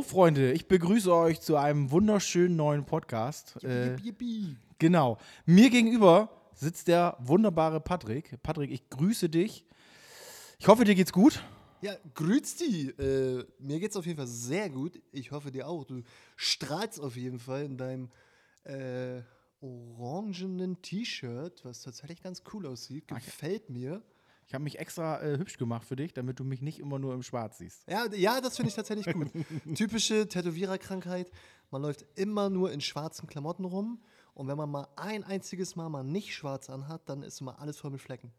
So, Freunde, ich begrüße euch zu einem wunderschönen neuen Podcast. Äh, Yippie. genau. Mir gegenüber sitzt der wunderbare Patrick. Patrick, ich grüße dich. Ich hoffe, dir geht's gut. Ja, grüß die. Äh, mir geht's auf jeden Fall sehr gut. Ich hoffe dir auch. Du strahlst auf jeden Fall in deinem äh, orangenen T-Shirt, was tatsächlich ganz cool aussieht. Gefällt mir. Ich habe mich extra äh, hübsch gemacht für dich, damit du mich nicht immer nur im Schwarz siehst. Ja, ja das finde ich tatsächlich gut. Typische Tätowiererkrankheit. Man läuft immer nur in schwarzen Klamotten rum. Und wenn man mal ein einziges Mal mal nicht schwarz anhat, dann ist immer alles voll mit Flecken.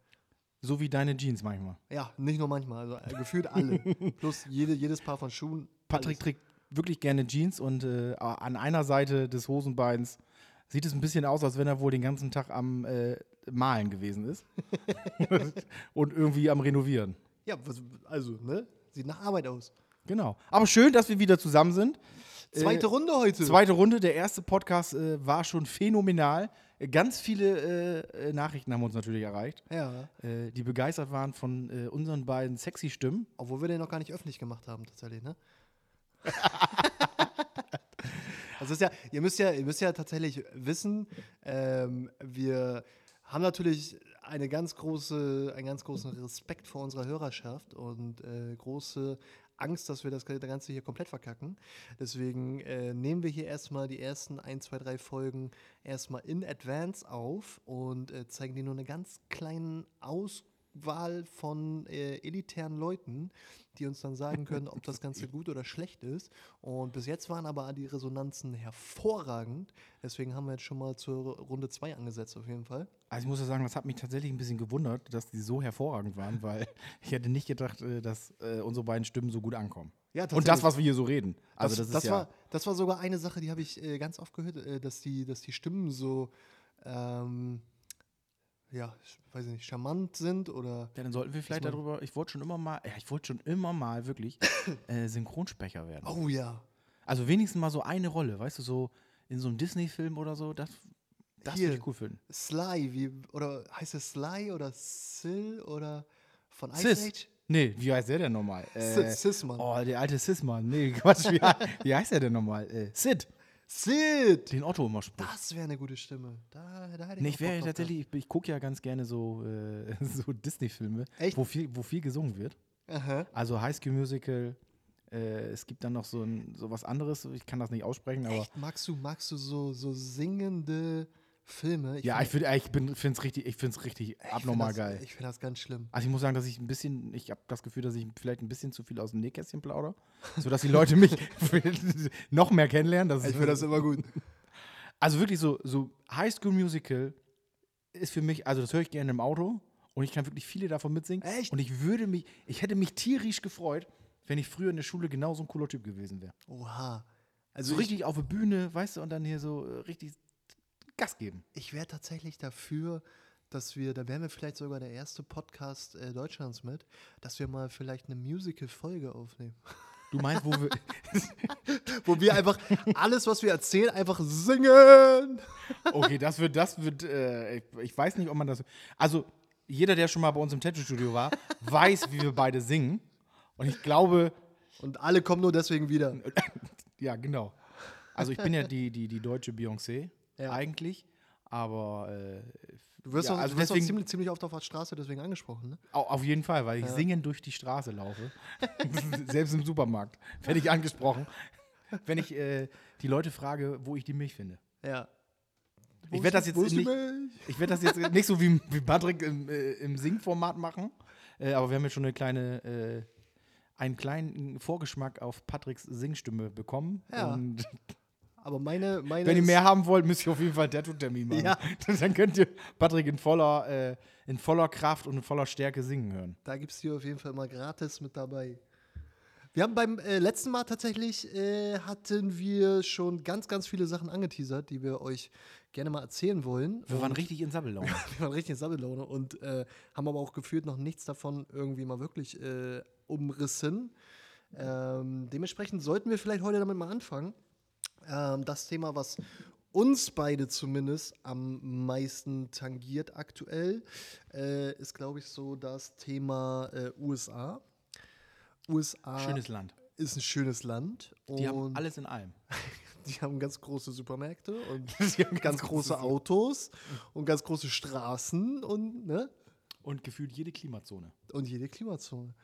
So wie deine Jeans manchmal. Ja, nicht nur manchmal, also äh, gefühlt alle. Plus jede, jedes Paar von Schuhen. Patrick alles. trägt wirklich gerne Jeans und äh, an einer Seite des Hosenbeins sieht es ein bisschen aus, als wenn er wohl den ganzen Tag am äh, Malen gewesen ist. und irgendwie am Renovieren. Ja, also, ne? Sieht nach Arbeit aus. Genau. Aber schön, dass wir wieder zusammen sind. Zweite Äh, Runde heute. Zweite Runde, der erste Podcast äh, war schon phänomenal. Ganz viele äh, äh, Nachrichten haben uns natürlich erreicht, Ja, äh, die begeistert waren von äh, unseren beiden sexy Stimmen. obwohl wir den noch gar nicht öffentlich gemacht haben, tatsächlich, ne? also ist ja, ihr müsst ja, ihr müsst ja tatsächlich wissen, ähm, wir haben natürlich eine ganz große, einen ganz großen Respekt vor unserer Hörerschaft und äh, große Angst, dass wir das Ganze hier komplett verkacken. Deswegen äh, nehmen wir hier erstmal die ersten 1, 2, 3 Folgen erstmal in Advance auf und äh, zeigen dir nur eine ganz kleine Auswahl von äh, elitären Leuten, die uns dann sagen können, ob das Ganze gut oder schlecht ist. Und bis jetzt waren aber die Resonanzen hervorragend. Deswegen haben wir jetzt schon mal zur Runde 2 angesetzt, auf jeden Fall. Also ich muss ja sagen, das hat mich tatsächlich ein bisschen gewundert, dass die so hervorragend waren, weil ich hätte nicht gedacht, äh, dass äh, unsere beiden Stimmen so gut ankommen. Ja, Und das, was wir hier so reden. Also das, das, ist ja. war, das war sogar eine Sache, die habe ich äh, ganz oft gehört, dass, die, dass die Stimmen so, ähm, ja, ich weiß nicht, charmant sind oder. ja, dann sollten wir vielleicht darüber. Ich wollte schon immer mal, ja, ich wollte schon immer mal wirklich äh, Synchronsprecher werden. Oh ja. Also wenigstens mal so eine Rolle, weißt du, so in so einem Disney-Film oder so, das, das würde ich cool finden. Sly, wie, oder heißt es Sly oder Sil oder von Ice Sis. Age? Nee, wie heißt der denn nochmal? Äh, Sis, Sis, Mann. oh, der alte Sis-Mann. Nee, Quatsch, wie, wie heißt der denn nochmal? Äh, Sid, Sid! den Otto immer spricht. Das wäre eine gute Stimme. Da, da hätte ich Nee, ich wäre tatsächlich, ich, ich gucke ja ganz gerne so, äh, so Disney-Filme, wo viel, wo viel gesungen wird. Aha. Also High School Musical, äh, es gibt dann noch so, ein, so was anderes, ich kann das nicht aussprechen, aber Echt? Magst du, magst du so, so singende Filme? ja, find- ich, find, ich bin- find's richtig, ich finde es richtig ich find abnormal das, geil. Ich finde das ganz schlimm. Also ich muss sagen, dass ich ein bisschen, ich habe das Gefühl, dass ich vielleicht ein bisschen zu viel aus dem Nähkästchen plaudere, sodass die Leute mich noch mehr kennenlernen. Das Ich finde das immer gut. also wirklich so, so High School Musical ist für mich, also das höre ich gerne im Auto und ich kann wirklich viele davon mitsingen. Echt? Und ich würde mich, ich hätte mich tierisch gefreut, wenn ich früher in der Schule genau so ein cooler Typ gewesen wäre. Oha. Also So ich, richtig auf der Bühne, weißt du, und dann hier so äh, richtig Gas geben. ich wäre tatsächlich dafür, dass wir, da wären wir vielleicht sogar der erste Podcast äh, Deutschlands mit, dass wir mal vielleicht eine Musical-Folge aufnehmen. Du meinst, wo wir. Wo wir einfach alles, was wir erzählen, einfach singen. Okay, das wird, das wird, äh, ich, ich weiß nicht, ob man das. Also, jeder, der schon mal bei uns im Tattoo-Studio war, weiß, wie wir beide singen. Und ich glaube, Und alle kommen nur deswegen wieder. ja, genau. Also, ich bin ja die, die, die deutsche Beyoncé, Ja. eigentlich. Aber äh, Du wirst Ja, auch, also du wirst deswegen- ziemlich, ziemlich oft auf der Straße deswegen angesprochen, ne? au- auf jeden Fall, weil ich singend durch die Straße laufe. Selbst im Supermarkt werde ich angesprochen, wenn ich äh, die Leute frage, wo ich die Milch finde. Ja. Ich werde das jetzt Wo nicht, ich werd das jetzt nicht so wie, wie Patrick im, äh, im Singformat machen, äh, aber wir haben jetzt schon eine kleine, äh, einen kleinen Vorgeschmack auf Patricks Singstimme bekommen. Ja. Und Aber meine, meine wenn ihr mehr haben wollt, müsst ihr auf jeden Fall einen Tattoo-Termin machen. Ja. Dann könnt ihr Patrick in voller, äh, in voller Kraft und in voller Stärke singen hören. Da gibt es die auf jeden Fall mal gratis mit dabei. Wir haben beim äh, letzten Mal tatsächlich, äh, hatten wir schon ganz, ganz viele Sachen angeteasert, die wir euch gerne mal erzählen wollen. Wir waren Und- richtig in Sammellaune. wir waren richtig in Sammellaune und äh, haben aber auch gefühlt noch nichts davon irgendwie mal wirklich äh, umrissen. Ähm, dementsprechend sollten wir vielleicht heute damit mal anfangen. Ähm, das Thema, was uns beide zumindest am meisten tangiert aktuell, äh, ist, glaube ich, so das Thema äh, USA. USA Schönes Land. ist ein schönes Land. Die haben alles in allem. die haben ganz große Supermärkte und haben ganz große große- Autos und ganz große Straßen und, ne? Und gefühlt jede Klimazone. und jede Klimazone.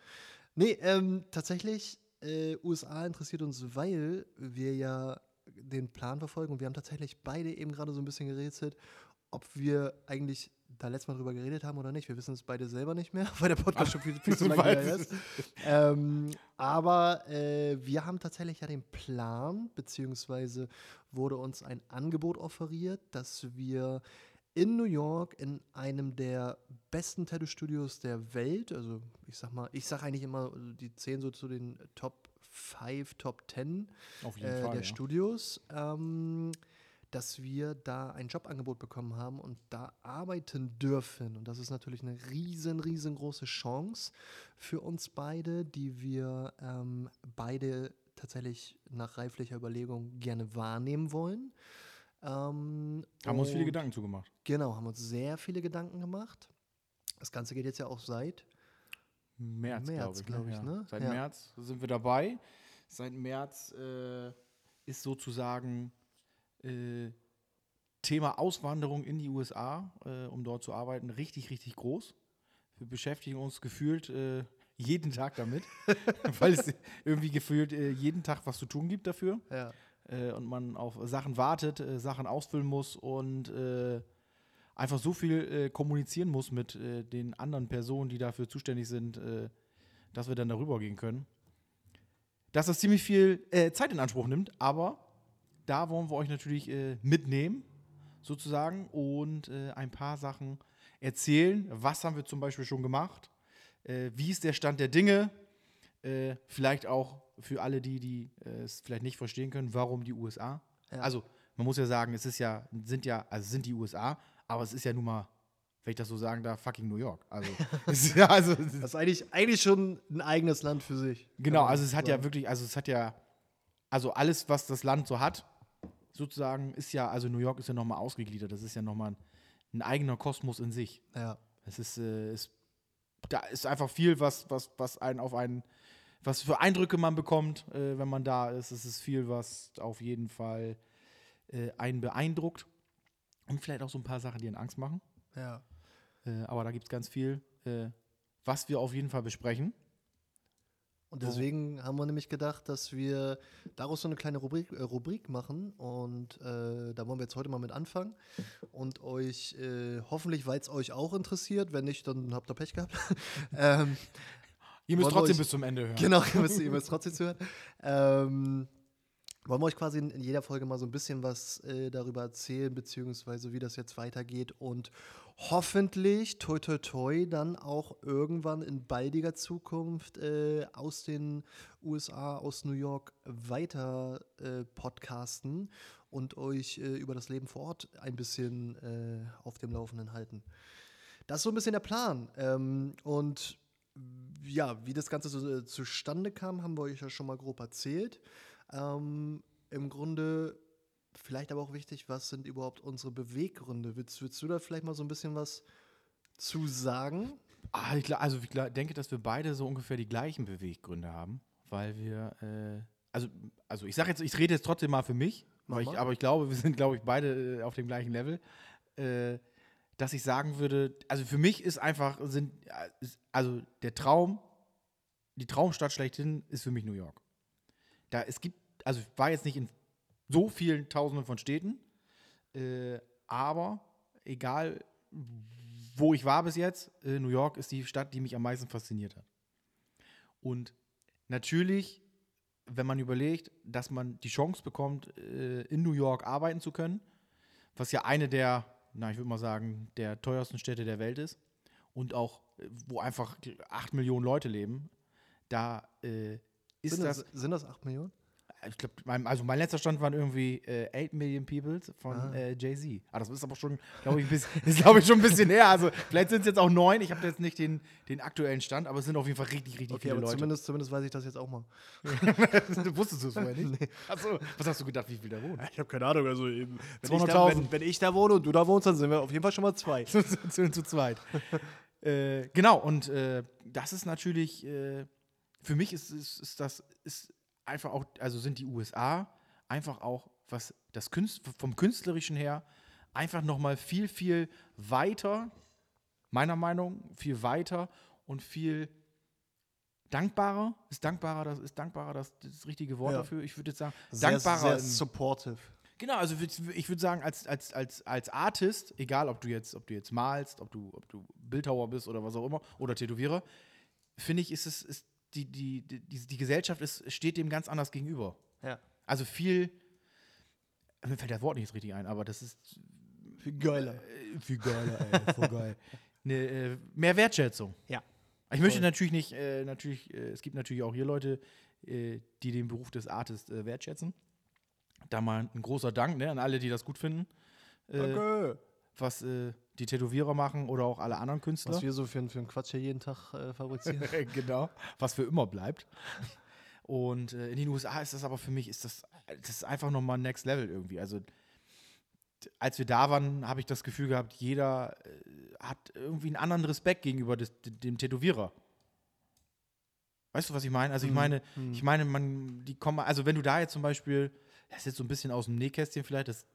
Nee, ähm, tatsächlich, äh, USA interessiert uns, weil wir ja den Plan verfolgen und wir haben tatsächlich beide eben gerade so ein bisschen gerätselt, ob wir eigentlich da letztes Mal drüber geredet haben oder nicht. Wir wissen es beide selber nicht mehr, weil der Podcast schon viel, viel zu lange her ist. Ähm, aber äh, wir haben tatsächlich ja den Plan, beziehungsweise wurde uns ein Angebot offeriert, dass wir in New York in einem der besten Tattoo-Studios der Welt, also ich sag mal, ich sag eigentlich immer, die zählen so zu den Top 5, Top 10 Auf jeden äh, Fall. der ja. Studios, ähm, dass wir da ein Jobangebot bekommen haben und da arbeiten dürfen. Und das ist natürlich eine riesen, riesengroße Chance für uns beide, die wir ähm, beide tatsächlich nach reiflicher Überlegung gerne wahrnehmen wollen. Ähm, Haben uns viele Gedanken zugemacht. Genau, haben uns sehr viele Gedanken gemacht. Das Ganze geht jetzt ja auch seit März, März, glaube ich. glaub ich, ja. ne? Seit Ja. März sind wir dabei. Seit März äh, ist sozusagen äh, Thema Auswanderung in die USA, äh, um dort zu arbeiten, richtig, richtig groß. Wir beschäftigen uns gefühlt äh, jeden Tag damit, weil es irgendwie gefühlt äh, jeden Tag was zu tun gibt dafür ja, äh, und man auf Sachen wartet, Sachen ausfüllen muss und einfach so viel äh, kommunizieren muss mit äh, den anderen Personen, die dafür zuständig sind, äh, dass wir dann darüber gehen können. Dass das ziemlich viel äh, Zeit in Anspruch nimmt, aber da wollen wir euch natürlich äh, mitnehmen, sozusagen, und äh, ein paar Sachen erzählen. Was haben wir zum Beispiel schon gemacht? Wie ist der Stand der Dinge? Vielleicht auch für alle die, die es vielleicht nicht verstehen können, warum die USA? Ja. Also, man muss ja sagen, es ist ja, sind ja, also es sind die USA, aber es ist ja nun mal, wenn ich das so sagen darf, fucking New York. Also, es ist ja, also es ist- das ist eigentlich, eigentlich schon ein eigenes Land für sich. Genau, also es hat ja wirklich, also es hat ja, also alles, was das Land so hat, sozusagen, ist ja, also New York ist ja nochmal ausgegliedert. Das ist ja nochmal ein, ein eigener Kosmos in sich. Ja, Es ist, äh, ist, da ist einfach viel, was, was, was einen auf einen, was für Eindrücke man bekommt, äh, wenn man da ist. Es ist viel, was auf jeden Fall äh, einen beeindruckt. Und vielleicht auch so ein paar Sachen, die einen Angst machen. ja. Äh, aber da gibt es ganz viel, äh, was wir auf jeden Fall besprechen. Und deswegen haben wir nämlich gedacht, dass wir daraus so eine kleine Rubrik, äh, Rubrik machen. Und äh, da wollen wir jetzt heute mal mit anfangen. Und euch äh, hoffentlich, weil es euch auch interessiert, wenn nicht, dann habt ihr Pech gehabt. ähm, Ihr müsst trotzdem euch- bis zum Ende hören. Genau, ihr müsst, ihr müsst trotzdem zuhören. Ähm, wollen wir euch quasi in jeder Folge mal so ein bisschen was äh, darüber erzählen, beziehungsweise wie das jetzt weitergeht und hoffentlich, toi toi toi, dann auch irgendwann in baldiger Zukunft äh, aus den USA, aus New York weiter äh, podcasten und euch äh, über das Leben vor Ort ein bisschen äh, auf dem Laufenden halten. Das ist so ein bisschen der Plan. Ähm, und ja, wie das Ganze so, äh, zustande kam, haben wir euch ja schon mal grob erzählt. Ähm, Im Grunde vielleicht aber auch wichtig, was sind überhaupt unsere Beweggründe? Willst, willst du da vielleicht mal so ein bisschen was zu sagen? Ah, ich, also ich denke, dass wir beide so ungefähr die gleichen Beweggründe haben, weil wir, äh, also, also ich sage jetzt, ich rede jetzt trotzdem mal für mich, ich, aber ich glaube, wir sind, glaube ich, beide äh, auf dem gleichen Level, äh, dass ich sagen würde, also für mich ist einfach, sind, äh, also der Traum, die Traumstadt schlechthin ist für mich New York. Da es gibt, also ich war jetzt nicht in so vielen Tausenden von Städten, äh, aber egal wo ich war bis jetzt, äh, New York ist die Stadt, die mich am meisten fasziniert hat. Und natürlich, wenn man überlegt, dass man die Chance bekommt, äh, in New York arbeiten zu können, was ja eine der, na, ich würde mal sagen, der teuersten Städte der Welt ist und auch, äh, wo einfach acht Millionen Leute leben, da äh, ist Sind das, das, sind das 8 Millionen? ich glaube, mein, also mein letzter Stand waren irgendwie äh, 8 Million People von Ah. äh, Jay-Z. Aber das ist aber schon, glaube ich, ein bisschen, ist, glaube ich, schon ein bisschen her. Also vielleicht sind es jetzt auch neun. Ich habe jetzt nicht den, den aktuellen Stand, aber es sind auf jeden Fall richtig, richtig Okay, viele aber Leute. zumindest, zumindest weiß ich das jetzt auch mal. Wusstest du es vorher nicht? Achso, was hast du gedacht, wie viel da wohnen? Ich habe keine Ahnung, also eben, wenn, ich 200.000. da, wenn, wenn ich da wohne und du da wohnst, dann sind wir auf jeden Fall schon mal zwei. zu, zu, zu zweit. äh, genau, und äh, das ist natürlich, äh, für mich ist, ist, ist das, ist einfach auch, also sind die USA einfach auch, was das Künst, vom Künstlerischen her, einfach nochmal viel, viel weiter, meiner Meinung, viel weiter und viel dankbarer. Ist dankbarer, das ist dankbarer das, das richtige Wort Ja. dafür. Ich würde jetzt sagen, Sehr, dankbarer. sehr supportive. Genau, also ich würde sagen, als, als, als, als Artist, egal ob du jetzt, ob du jetzt malst, ob du, ob du Bildhauer bist oder was auch immer, oder Tätowierer, finde ich, ist es, ist die, die, die, die, die Gesellschaft ist, steht dem ganz anders gegenüber. Ja. Also viel, mir fällt das Wort nicht richtig ein, aber das ist Viel geiler. äh, viel geiler, ey, voll geil. Ne, äh, mehr Wertschätzung. Ja. Ich möchte Voll. natürlich nicht, äh, natürlich, äh, es gibt natürlich auch hier Leute, äh, die den Beruf des Artists äh, wertschätzen. Da mal ein großer Dank ne, an alle, die das gut finden, Danke. Was äh, die Tätowierer machen oder auch alle anderen Künstler. Was wir so für, einen- für einen Quatsch hier jeden Tag äh, fabrizieren. genau, was für immer bleibt. Und äh, in den USA ist das aber für mich, ist das, das ist einfach nochmal Next Level irgendwie. Also als wir da waren, habe ich das Gefühl gehabt, jeder äh, hat irgendwie einen anderen Respekt gegenüber des, dem Tätowierer. Weißt du, was ich meine? Also ich Mhm, meine, mhm. ich meine, man, die kommen, also wenn du da jetzt zum Beispiel, das ist jetzt so ein bisschen aus dem Nähkästchen vielleicht, das äh,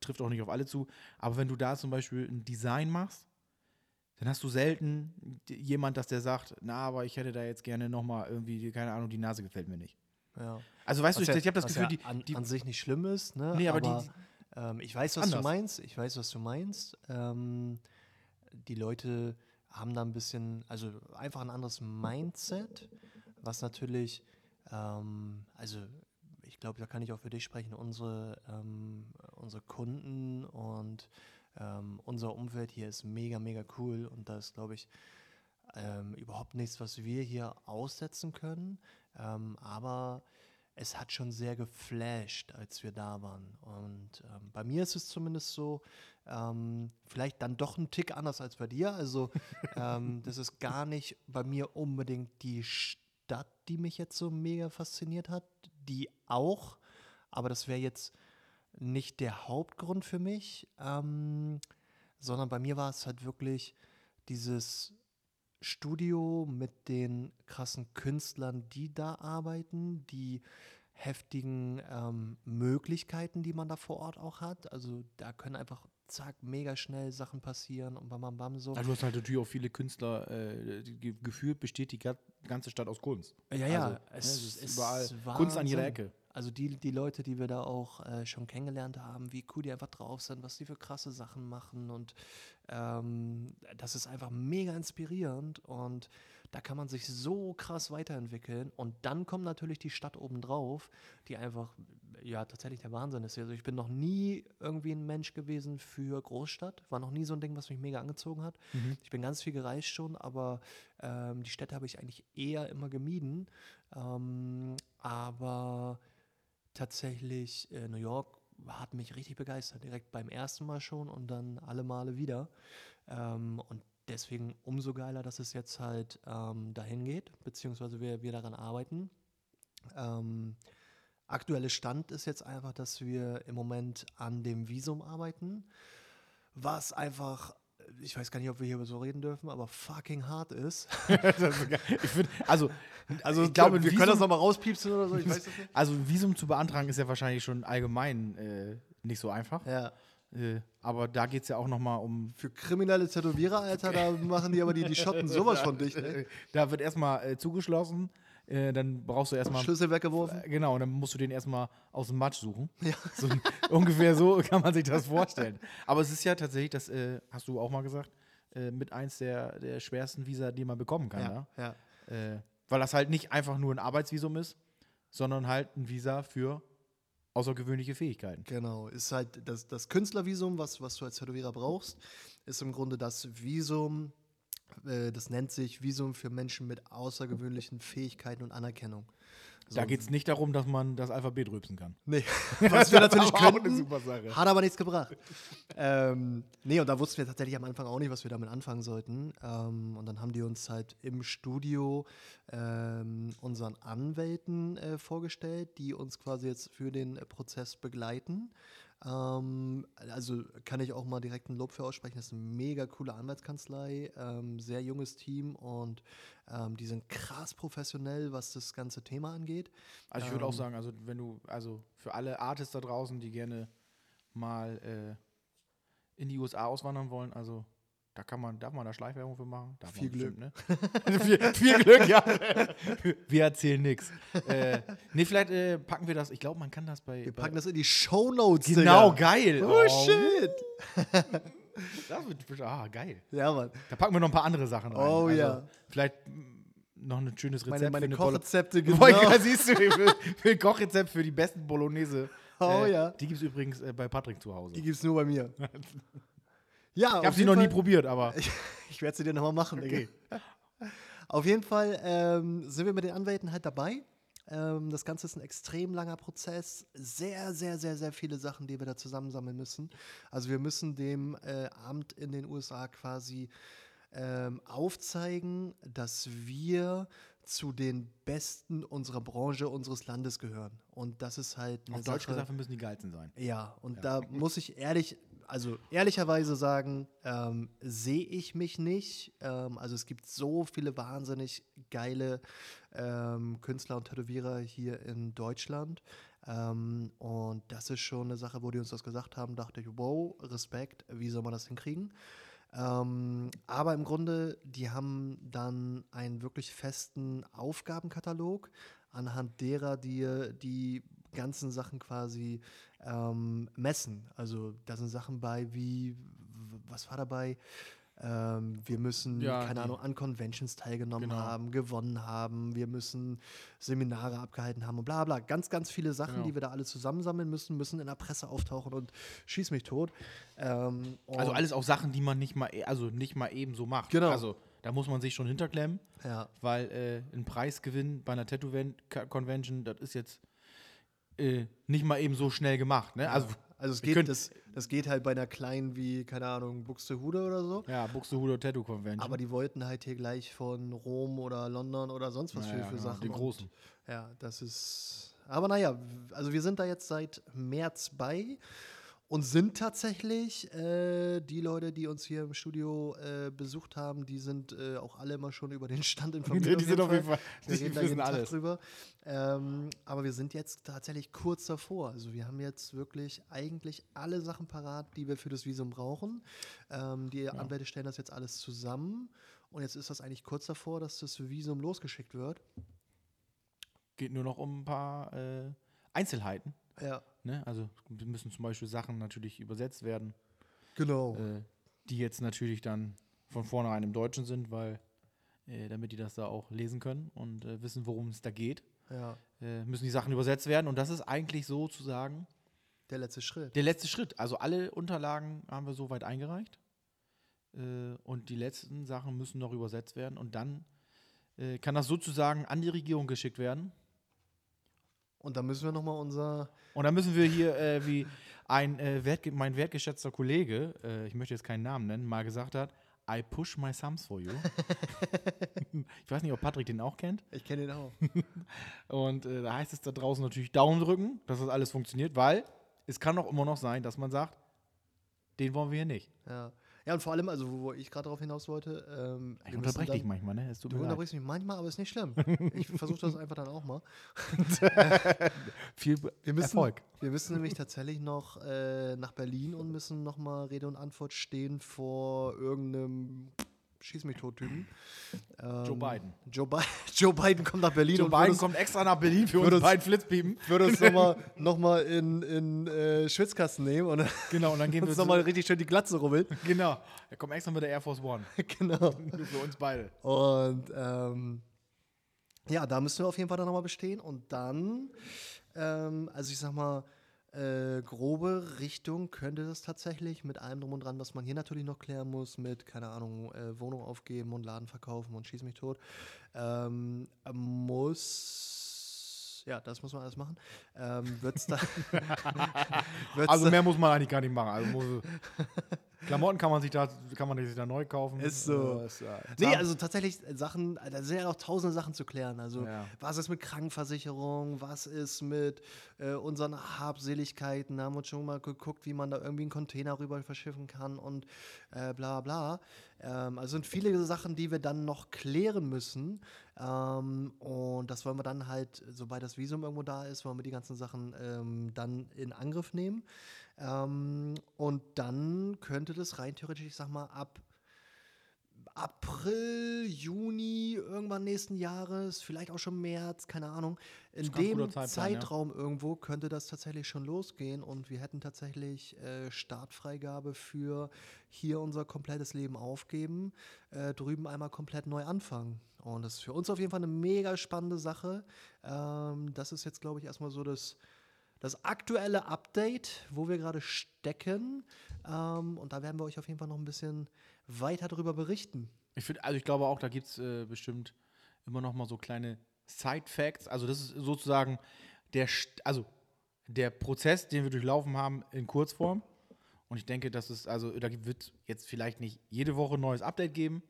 trifft auch nicht auf alle zu, aber wenn du da zum Beispiel ein Design machst, dann hast du selten jemand, dass der sagt, na, aber ich hätte da jetzt gerne nochmal irgendwie, keine Ahnung, die Nase gefällt mir nicht. Ja. Also weißt Was du, ich, ich habe das Gefühl, ja die, an, die an sich nicht schlimm ist, ne? Nee, aber die- ähm, ich weiß, was anders. du meinst. Ich weiß, was du meinst. Ähm, die Leute haben da ein bisschen, also einfach ein anderes Mindset, was natürlich, ähm, also ich glaube, da kann ich auch für dich sprechen, unsere, ähm, unsere Kunden und ähm, unser Umfeld hier ist mega, mega cool und da ist, glaube ich, ähm, überhaupt nichts, was wir hier aussetzen können. Ähm, aber es hat schon sehr geflasht, als wir da waren. Und ähm, bei mir ist es zumindest so, ähm, vielleicht dann doch ein Tick anders als bei dir. Also ähm, das ist gar nicht bei mir unbedingt die Stadt, die mich jetzt so mega fasziniert hat. Die auch, aber das wäre jetzt nicht der Hauptgrund für mich, ähm, sondern bei mir war es halt wirklich dieses Studio mit den krassen Künstlern, die da arbeiten, die heftigen ähm, Möglichkeiten, die man da vor Ort auch hat. Also da können einfach zack, mega schnell Sachen passieren und bam, bam, bam so. Ja, du hast halt natürlich auch viele Künstler, äh, gefühlt besteht die ga- ganze Stadt aus Kunst. Ja, ja, Also, ne, es, es ist überall Kunst an jeder Wahnsinn. Ecke. Also die, die Leute, die wir da auch äh, schon kennengelernt haben, wie cool die einfach drauf sind, was die für krasse Sachen machen und ähm, das ist einfach mega inspirierend und da kann man sich so krass weiterentwickeln und dann kommt natürlich die Stadt obendrauf, die einfach, ja, tatsächlich der Wahnsinn ist. Also ich bin noch nie irgendwie ein Mensch gewesen für Großstadt, war noch nie so ein Ding, was mich mega angezogen hat. Mhm. Ich bin ganz viel gereist schon, aber ähm, die Städte habe ich eigentlich eher immer gemieden. Ähm, aber tatsächlich äh, New York hat mich richtig begeistert, direkt beim ersten Mal schon und dann alle Male wieder. Ähm, und deswegen umso geiler, dass es jetzt halt ähm, dahin geht, beziehungsweise wir, wir daran arbeiten. Ähm, aktuelle Stand ist jetzt einfach, dass wir im Moment an dem Visum arbeiten, was einfach, ich weiß gar nicht, ob wir hier so reden dürfen, aber fucking hart ist. Das ich find, also, Also ich glaube, wir können das Visum, nochmal rauspiepsen oder so, ich weiß es nicht. also ein Visum zu beantragen ist ja wahrscheinlich schon allgemein äh, nicht so einfach. Ja. Äh, aber da geht es ja auch nochmal um. Für kriminelle Tätowierer, Alter, da machen die aber die, die Schotten sowas von dicht, ne? Da wird erstmal äh, zugeschlossen, äh, dann brauchst du erstmal. Schlüssel weggeworfen. Äh, Genau, und dann musst du den erstmal aus dem Matsch suchen. So, ungefähr so kann man sich das vorstellen. Aber es ist ja tatsächlich, das äh, hast du auch mal gesagt, äh, mit eins der, der schwersten Visa, die man bekommen kann. Ja. ja. Äh, weil das halt nicht einfach nur ein Arbeitsvisum ist, sondern halt ein Visa für außergewöhnliche Fähigkeiten. Genau, ist halt das, das Künstlervisum, was, was du als Tätowierer brauchst, ist im Grunde das Visum, das nennt sich Visum für Menschen mit außergewöhnlichen Fähigkeiten und Anerkennung. Da geht es nicht darum, dass man das Alphabet rülpsen kann. Nee, was wir natürlich könnten, hat aber nichts gebracht. ähm, nee, und da wussten wir tatsächlich am Anfang auch nicht, was wir damit anfangen sollten. Ähm, und dann haben die uns halt im Studio ähm, unseren Anwälten äh, vorgestellt, die uns quasi jetzt für den äh, Prozess begleiten. Ähm, also kann ich auch mal direkt ein Lob für aussprechen. Das ist eine mega coole Anwaltskanzlei, ähm, sehr junges Team und ähm, die sind krass professionell, was das ganze Thema angeht. Also ich würde auch Ähm, sagen, also wenn du, also für alle Artists da draußen, die gerne mal äh, in die USA auswandern wollen, also da kann man, darf man da Schleichwerbung für machen? Darf Viel bestimmt, ne? viel, viel Glück, ja. wir erzählen nichts. Äh, nee, vielleicht äh, packen wir das, ich glaube, man kann das bei. Wir bei packen das in die Shownotes. genau, Digga. geil. Oh, shit. Das wird, ah, geil. Ja, Mann. Da packen wir noch ein paar andere Sachen rein. Oh, also, ja. Vielleicht noch ein schönes Rezept Meine, meine für Kochrezepte, genau. genau. siehst du, für, für ein Kochrezept für die besten Bolognese. Oh, äh, ja. Die gibt es übrigens äh, bei Patrick zu Hause. Die gibt's nur bei mir. Ja, Ich habe sie noch Fall- nie probiert, aber Ich werde sie dir nochmal machen, Okay. Auf jeden Fall ähm, sind wir mit den Anwälten halt dabei. Ähm, das Ganze ist ein extrem langer Prozess. Sehr, sehr, sehr, sehr viele Sachen, die wir da zusammensammeln müssen. Also wir müssen dem äh, Amt in den USA quasi ähm, aufzeigen, dass wir zu den Besten unserer Branche, unseres Landes gehören. Und das ist halt auf Deutsch Sache, gesagt, wir müssen die geilsten sein. ja, und da muss ich ehrlich, also ehrlicherweise sagen, ähm, sehe ich mich nicht. Ähm, also es gibt so viele wahnsinnig geile ähm, Künstler und Tätowierer hier in Deutschland. Ähm, und das ist schon eine Sache, wo die uns das gesagt haben, dachte ich, wow, Respekt, wie soll man das hinkriegen? Ähm, aber im Grunde, die haben dann einen wirklich festen Aufgabenkatalog, anhand derer die die ganzen Sachen quasi ähm, messen. Also da sind Sachen bei wie, was war dabei? Ähm, wir müssen, Ja, keine Ahnung, an Conventions teilgenommen Genau. haben, gewonnen haben, wir müssen Seminare abgehalten haben und bla bla. Ganz, ganz viele Sachen, Genau. die wir da alle zusammensammeln müssen, müssen in der Presse auftauchen und schieß mich tot. Ähm, Also alles auch Sachen, die man nicht mal, e- also nicht mal eben so macht. Genau. Also da muss man sich schon hinterklemmen, Ja, weil äh, ein Preisgewinn bei einer Tattoo-Convention, das ist jetzt äh, nicht mal eben so schnell gemacht. Ne? Also also es geht, das, das geht halt bei einer kleinen wie, keine Ahnung, Buxtehude oder so. ja, Buxtehude Tattoo Convention. Aber die wollten halt hier gleich von Rom oder London oder sonst was Ja, für, für genau, Sachen. und- großen. Ja, das ist. Aber naja, also wir sind da jetzt seit März bei und sind tatsächlich äh, die Leute, die uns hier im Studio äh, besucht haben, die sind äh, auch alle immer schon über den Stand informiert. Die sind auf jeden Fall- Wir die reden da jeden Tag alles. drüber. Ähm, aber wir sind jetzt tatsächlich kurz davor. Also wir haben jetzt wirklich eigentlich alle Sachen parat, die wir für das Visum brauchen. Ähm, die Anwälte stellen das jetzt alles zusammen. Und jetzt ist das eigentlich kurz davor, dass das Visum losgeschickt wird. Geht nur noch um ein paar äh, Einzelheiten. Ja, Ne? Also müssen zum Beispiel Sachen natürlich übersetzt werden, genau. äh, die jetzt natürlich dann von vornherein im Deutschen sind, weil äh, damit die das da auch lesen können und äh, wissen, worum es da geht, Ja, äh, müssen die Sachen übersetzt werden. Und das ist eigentlich sozusagen der letzte Schritt. der letzte Schritt. Also alle Unterlagen haben wir soweit eingereicht. Äh, und die letzten Sachen müssen noch übersetzt werden. Und dann äh, kann das sozusagen an die Regierung geschickt werden. Und da müssen wir nochmal unser. Und dann müssen wir hier, äh, wie ein äh, wertge mein wertgeschätzter Kollege, äh, ich möchte jetzt keinen Namen nennen, mal gesagt hat, I push my thumbs for you. ich weiß nicht, ob Patrick den auch kennt. Ich kenne ihn auch. Und äh, da heißt es da draußen natürlich Daumen drücken, dass das alles funktioniert, weil es kann auch immer noch sein, dass man sagt, den wollen wir hier nicht. ja. Ja, und vor allem, also wo, wo ich gerade darauf hinaus wollte. Ähm, Ich unterbreche dich manchmal, ne? Es tut Du unterbrichst mich manchmal, aber ist nicht schlimm. Ich versuche das einfach dann auch mal. Viel Wir müssen, Erfolg. Wir müssen nämlich tatsächlich noch äh, nach Berlin und müssen nochmal Rede und Antwort stehen vor irgendeinem Schieß mich tot Typen. Ähm, Joe Biden. Joe, Bi Joe Biden kommt nach Berlin Joe und Biden kommt extra nach Berlin für uns würde beiden Flitzpiepen. wird uns nochmal noch mal in, in äh, Schwitzkasten nehmen und Genau, und dann gehen wir uns nochmal richtig schön die Glatze rubbeln. Genau, er kommt extra mit der Air Force One. genau. Nur für uns beide. Und ähm, ja, da müssen wir auf jeden Fall dann nochmal bestehen. Und dann, ähm, also ich sag mal, äh, grobe Richtung könnte das tatsächlich mit allem drum und dran, was man hier natürlich noch klären muss, mit, keine Ahnung, äh, Wohnung aufgeben und Laden verkaufen und schieß mich tot, ähm, muss, ja, das muss man alles machen, ähm, wird's da, wird's Also mehr muss man eigentlich gar nicht machen. Also muss, Klamotten kann man sich da, kann man sich da neu kaufen. Ist so. Äh, ist, ja, Nee, also tatsächlich Sachen, da sind ja noch tausende Sachen zu klären. Also, Ja. was ist mit Krankenversicherung? Was ist mit äh, unseren Habseligkeiten? Da haben wir uns schon mal geguckt, wie man da irgendwie einen Container rüber verschiffen kann und äh, bla bla. Ähm, also sind viele Sachen, die wir dann noch klären müssen. Ähm, und das wollen wir dann halt, sobald das Visum irgendwo da ist, wollen wir die ganzen Sachen ähm, dann in Angriff nehmen. Ähm, und dann könnte das rein theoretisch, ich sag mal, ab April, Juni irgendwann nächsten Jahres, vielleicht auch schon März, keine Ahnung. In dem Zeitplan, ja. Zeitraum irgendwo könnte das tatsächlich schon losgehen und wir hätten tatsächlich äh, Startfreigabe für hier unser komplettes Leben aufgeben, äh, drüben einmal komplett neu anfangen. Und das ist für uns auf jeden Fall eine mega spannende Sache. Ähm, das ist jetzt, glaube ich, erstmal so das, das aktuelle Update, wo wir gerade stecken. Ähm, und da werden wir euch auf jeden Fall noch ein bisschen weiter darüber berichten. Ich finde, also ich glaube auch, da gibt es äh, bestimmt immer noch mal so kleine Side-Facts. Also das ist sozusagen der, also der Prozess, den wir durchlaufen haben in Kurzform. Und ich denke, dass es, also da wird jetzt vielleicht nicht jede Woche ein neues Update geben,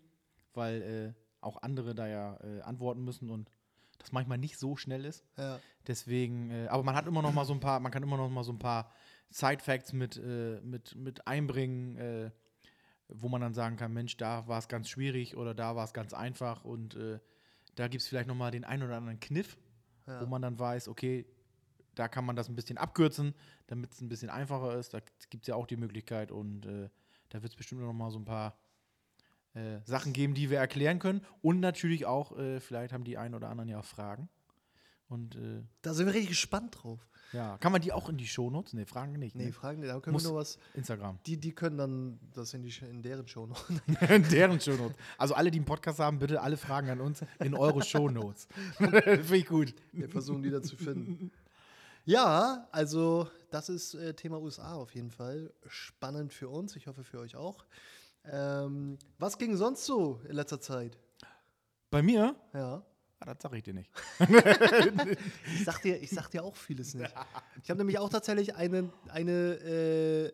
weil äh, auch andere da ja äh, antworten müssen und das manchmal nicht so schnell ist. Ja. Deswegen, äh, aber man hat immer noch mal so ein paar, man kann immer noch mal so ein paar Side-Facts mit, äh, mit, mit einbringen, äh, wo man dann sagen kann, Mensch, da war es ganz schwierig oder da war es ganz einfach und äh, da gibt es vielleicht noch mal den einen oder anderen Kniff, Ja. wo man dann weiß, okay, da kann man das ein bisschen abkürzen, damit es ein bisschen einfacher ist. Da gibt es ja auch die Möglichkeit und äh, da wird es bestimmt noch mal so ein paar äh, Sachen geben, die wir erklären können und natürlich auch, äh, vielleicht haben die einen oder anderen ja auch Fragen. Und äh, Da sind wir richtig gespannt drauf. ja, kann man die auch in die Shownotes? Nee, Fragen nicht. Nee, Nee, Fragen, da können Muss- wir nur was. Instagram. Die, die können dann das in, die, in deren Show noch. in deren Shownotes. Also alle, die einen Podcast haben, bitte alle Fragen an uns in eure Shownotes. Finde ich gut. Wir versuchen die da zu finden. Ja, also das ist äh, Thema USA auf jeden Fall. Spannend für uns, ich hoffe für euch auch. Ähm, was ging sonst so in letzter Zeit? Bei mir, Ja. ah, das sag ich dir nicht. Ich sag dir, ich sag dir auch vieles nicht. Ich habe nämlich auch tatsächlich eine, eine äh,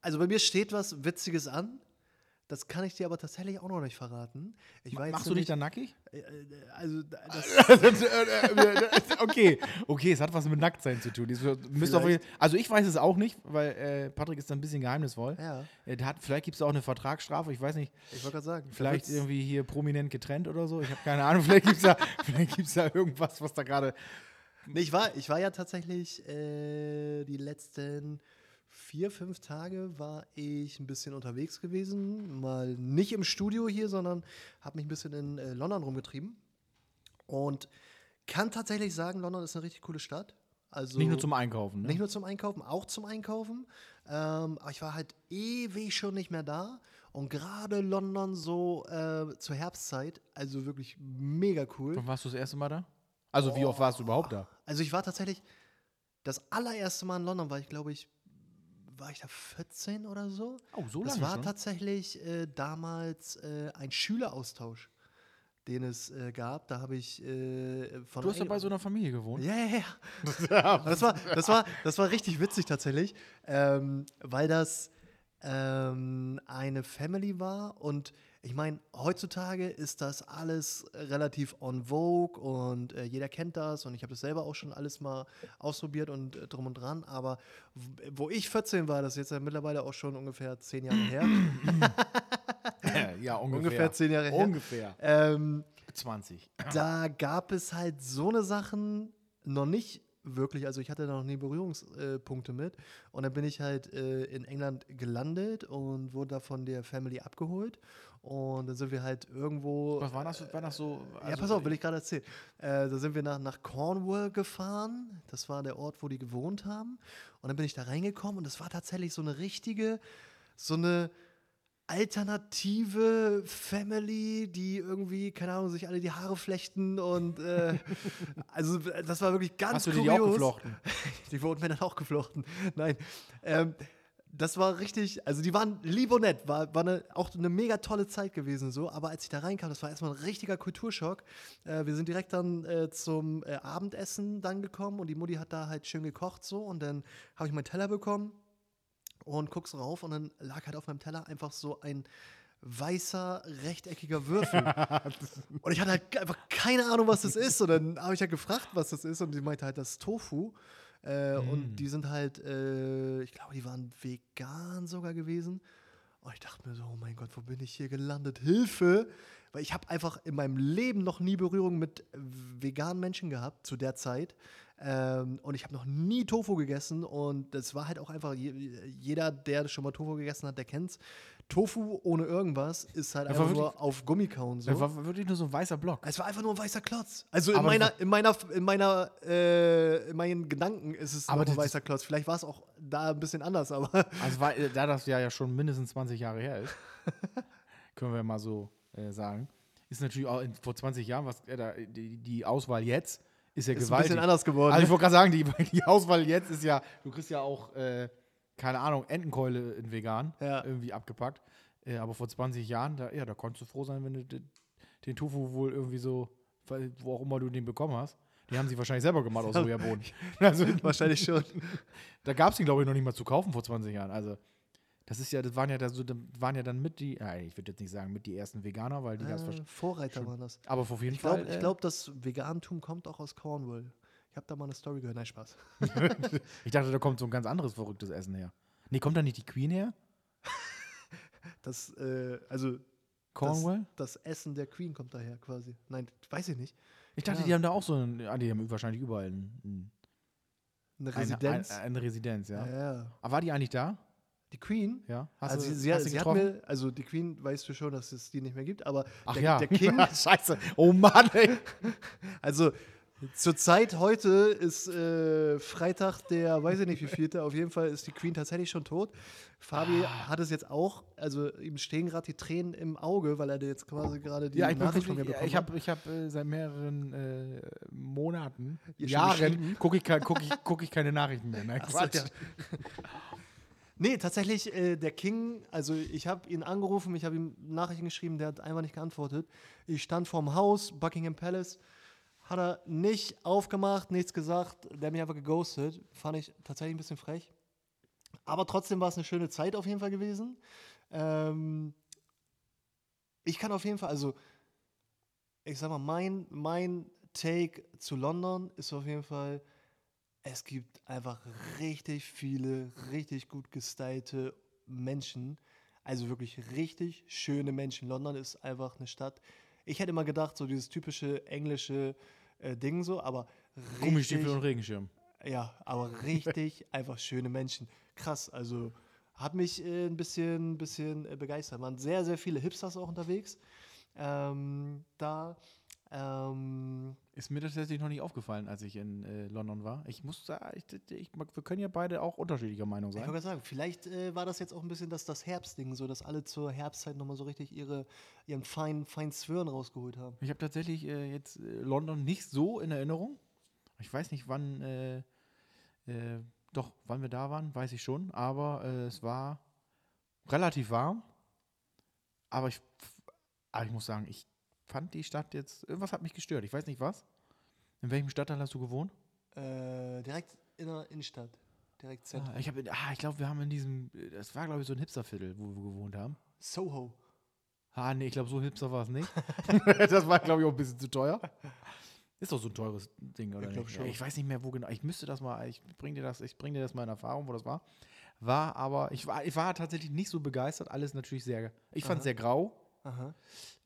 also bei mir steht was Witziges an. Das kann ich dir aber tatsächlich auch noch nicht verraten. Ich jetzt Machst du dich da nackig? äh, Also das, okay, okay, es hat was mit Nacktsein zu tun. Auf also ich weiß es auch nicht, weil äh, Patrick ist da ein bisschen geheimnisvoll. ja, Äh, der hat, vielleicht gibt es auch eine Vertragsstrafe, ich weiß nicht, ich wollte gerade sagen. vielleicht irgendwie hier prominent getrennt oder so. Ich habe keine Ahnung, vielleicht gibt es da, vielleicht gibt's da irgendwas, was da gerade Nee, ich war, ich war ja tatsächlich äh, die letzten vier, fünf Tage war ich ein bisschen unterwegs gewesen. Mal nicht im Studio hier, sondern habe mich ein bisschen in äh, London rumgetrieben. Und kann tatsächlich sagen, London ist eine richtig coole Stadt. Also nicht nur zum Einkaufen. Ne? nicht nur zum Einkaufen, auch zum Einkaufen. Ähm, aber ich war halt ewig schon nicht mehr da. Und gerade London so äh, zur Herbstzeit, also wirklich mega cool. Wann warst du das erste Mal da? Also wie oft warst du überhaupt da? Also ich war tatsächlich, das allererste Mal in London war ich, glaube ich, war ich da 14 oder so? Oh, so das lange war schon? tatsächlich äh, damals äh, ein Schüleraustausch, den es äh, gab. Da habe ich äh, von Du hast ja bei so einer Familie gewohnt. ja, ja, ja. das, war, das, war, das war richtig witzig tatsächlich, ähm, weil das ähm, eine Family war und ich meine, heutzutage ist das alles relativ on vogue und äh, jeder kennt das und ich habe das selber auch schon alles mal ausprobiert und äh, drum und dran, aber wo ich 14 war, das ist jetzt ja mittlerweile auch schon ungefähr 10 Jahre her, ja, ungefähr. ungefähr 10 Jahre her, Ungefähr. ähm, 20. da gab es halt so eine Sachen noch nicht wirklich, also ich hatte da noch nie Berührungspunkte mit. Und dann bin ich halt äh, in England gelandet und wurde da von der Family abgeholt. Und dann sind wir halt irgendwo. Was war das, war das so? ja, also- pass auf, will ich gerade erzählen. Äh, da sind wir nach, nach Cornwall gefahren. Das war der Ort, wo die gewohnt haben. Und dann bin ich da reingekommen und das war tatsächlich so eine richtige, so eine alternative Family, die irgendwie, keine Ahnung, sich alle die Haare flechten und äh, also das war wirklich ganz Hast du kurios. die auch geflochten? Die wurden mir dann auch geflochten. Nein. Ähm, das war richtig, also die waren lieb und nett, war, war eine, auch eine mega tolle Zeit gewesen so, aber als ich da reinkam, das war erstmal ein richtiger Kulturschock. Äh, wir sind direkt dann äh, zum äh, Abendessen dann gekommen und die Mutti hat da halt schön gekocht so und dann habe ich meinen Teller bekommen und guckst rauf und dann lag halt auf meinem Teller einfach so ein weißer, rechteckiger Würfel. und ich hatte halt einfach keine Ahnung, was das ist. Und dann habe ich ja halt gefragt, was das ist. Und die meinte halt, das ist Tofu. Äh, mm. Und die sind halt, äh, ich glaube, die waren vegan sogar gewesen. Und ich dachte mir so, oh mein Gott, wo bin ich hier gelandet? Hilfe! Weil ich habe einfach in meinem Leben noch nie Berührung mit veganen Menschen gehabt zu der Zeit. Ähm, und ich habe noch nie Tofu gegessen. Und das war halt auch einfach, jeder, der schon mal Tofu gegessen hat, der kennt es. Tofu ohne irgendwas ist halt einfach nur auf Gummikauen so. Es war wirklich nur so ein weißer Block. Es war einfach nur ein weißer Klotz. Also in meiner, in meiner, in meiner, äh, in meinen Gedanken ist es aber ein weißer Klotz. Vielleicht war es auch da ein bisschen anders, aber. Also war, äh, da das ja, ja schon mindestens 20 Jahre her ist, können wir mal so äh, sagen, ist natürlich auch in, vor 20 Jahren, was äh, die, die Auswahl jetzt ist ja ist gewaltig. Ein bisschen anders geworden. Also ich wollte gerade sagen, die, die Auswahl jetzt ist ja, du kriegst ja auch äh, keine Ahnung, Entenkeule in vegan ja. irgendwie abgepackt. Äh, aber vor 20 Jahren, da, ja, da konntest du froh sein, wenn du den, den Tofu wohl irgendwie so, wo auch immer du den bekommen hast. Die haben sie wahrscheinlich selber gemacht aus Sojabohnen. Also, wahrscheinlich schon. Da gab es ihn, glaube ich, noch nicht mal zu kaufen vor 20 Jahren. Also, das ist ja, das waren ja, das waren ja dann mit die, äh, ich würde jetzt nicht sagen mit die ersten Veganer, weil die äh, Vorreiter schon, waren das. Aber auf jeden ich Fall. Glaub, äh, ich glaube, das Vegantum kommt auch aus Cornwall. Ich habe da mal eine Story gehört. Nein, Spaß. ich dachte, da kommt so ein ganz anderes verrücktes Essen her. Nee, kommt da nicht die Queen her? das, äh, also. Cornwall? Das, das, Essen der Queen kommt daher quasi. Nein, weiß ich nicht. Ich dachte, ja. die haben da auch so ein. Ah, die haben wahrscheinlich überall ein, eine Residenz. Eine, eine, eine Residenz, ja. ja. ja. Aber war die eigentlich da? Die Queen? Ja. Hast also du, sie, hast sie, hat mir, also die Queen weißt du schon, dass es die nicht mehr gibt, aber Ach der, ja. der King. Scheiße. Oh Mann, ey. also zur Zeit heute ist äh, Freitag der, weiß ich nicht wie vielte, auf jeden Fall ist die Queen tatsächlich schon tot. Fabi ah. hat es jetzt auch, also ihm stehen gerade die Tränen im Auge, weil er jetzt quasi gerade die ja, ich Nachricht von mir bekommen ich hab, Ich habe äh, seit mehreren äh, Monaten, Jahren, gucke ich, guck ich, guck ich keine Nachrichten mehr. So, ja. Nee, tatsächlich, äh, der King, also ich habe ihn angerufen, ich habe ihm Nachrichten geschrieben, der hat einfach nicht geantwortet. Ich stand vorm Haus, Buckingham Palace, hat er nicht aufgemacht, nichts gesagt, der hat mich einfach geghostet. Fand ich tatsächlich ein bisschen frech. Aber trotzdem war es eine schöne Zeit auf jeden Fall gewesen. Ähm, ich kann auf jeden Fall, also ich sag mal, mein, mein Take zu London ist auf jeden Fall, es gibt einfach richtig viele, richtig gut gestylte Menschen. Also wirklich richtig schöne Menschen. London ist einfach eine Stadt. Ich hätte immer gedacht, so dieses typische englische äh, Ding so, aber Gummistiefel und Regenschirm. Ja, aber richtig einfach schöne Menschen. Krass, also hat mich äh, ein bisschen, bisschen äh, begeistert. Man sehr, sehr viele Hipsters auch unterwegs. Ähm, da ähm, ist mir das tatsächlich noch nicht aufgefallen, als ich in äh, London war. Ich muss sagen, ich, ich, wir können ja beide auch unterschiedlicher Meinung sein. Ich wollte sagen, vielleicht äh, war das jetzt auch ein bisschen das, das Herbstding, so dass alle zur Herbstzeit nochmal so richtig ihre, ihren feinen, feinen Zwirn rausgeholt haben. Ich habe tatsächlich äh, jetzt äh, London nicht so in Erinnerung. Ich weiß nicht, wann, äh, äh, doch, wann wir da waren, weiß ich schon, aber es war relativ warm. Aber ich, aber ich muss sagen, ich fand die Stadt jetzt, irgendwas hat mich gestört. Ich weiß nicht was. In welchem Stadtteil hast du gewohnt? Äh, direkt in der Innenstadt. Direkt zentrum. Ah, ich, ah, ich glaube, wir haben in diesem, das war glaube ich so ein Hipsterviertel, wo wir gewohnt haben. Soho. Ah, nee, ich glaube, so hipster war es nicht. das war, glaube ich, auch ein bisschen zu teuer. Ist doch so ein teures Ding, oder? Ich, ja, ich weiß nicht mehr, wo genau. Ich müsste das mal, ich bringe dir das, ich bringe dir das mal in Erfahrung, wo das war. War aber, ich war, ich war tatsächlich nicht so begeistert. Alles natürlich sehr, ich fand es sehr grau.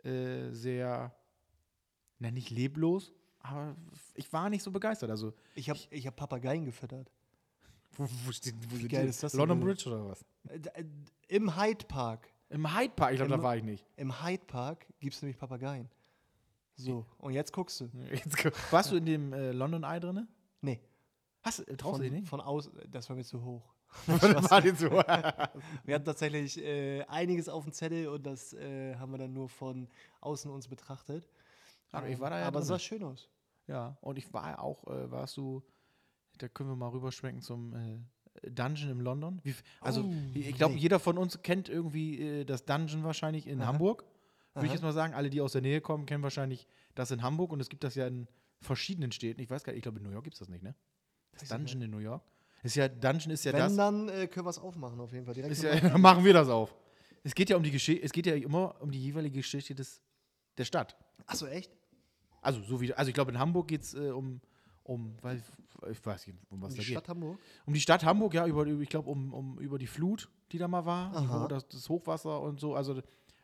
Äh, sehr, na, nicht leblos, aber ich war nicht so begeistert. Also, ich habe ich hab Papageien gefüttert. Wo, wo steht, wo Wie geil ist das? London Bridge oder was? Äh, äh, Im Hyde Park. Im Hyde Park? Ich glaube, da war ich nicht. Im Hyde Park gibt es nämlich Papageien. So, und jetzt guckst du. Jetzt, warst du in dem äh, London Eye drin? Nee. Hast, du traust du nicht? Von außen, das war mir zu hoch. zu wir hatten tatsächlich äh, einiges auf dem Zettel und das äh, haben wir dann nur von außen uns betrachtet. Aber, ich war da ja aber es sah schön aus. Ja, und ich war auch, äh, warst du, da können wir mal rüberschwenken zum äh, Dungeon in London. Wie, also, oh, ich glaube, nee. jeder von uns kennt irgendwie äh, das Dungeon wahrscheinlich in Aha. Hamburg. Würde ich jetzt mal sagen, alle, die aus der Nähe kommen, kennen wahrscheinlich das in Hamburg und es gibt das ja in verschiedenen Städten. Ich weiß gar nicht, ich glaube, in New York gibt es das nicht, ne? Das Dungeon in New York. Ist ja, Dungeon ist ja Wenn, das. dann äh, können wir es aufmachen, auf jeden Fall. Direkt ja, machen wir das auf. Es geht ja um die Geschichte, es geht ja immer um die jeweilige Geschichte des, der Stadt. Achso, echt? Also, so wie, also ich glaube, in Hamburg geht es äh, um, um, weil, ich weiß nicht, um was Die da Stadt geht. Hamburg? Um die Stadt Hamburg, ja, über, über- ich glaube, um, um, über die Flut, die da mal war, die, das, das Hochwasser und so. Also,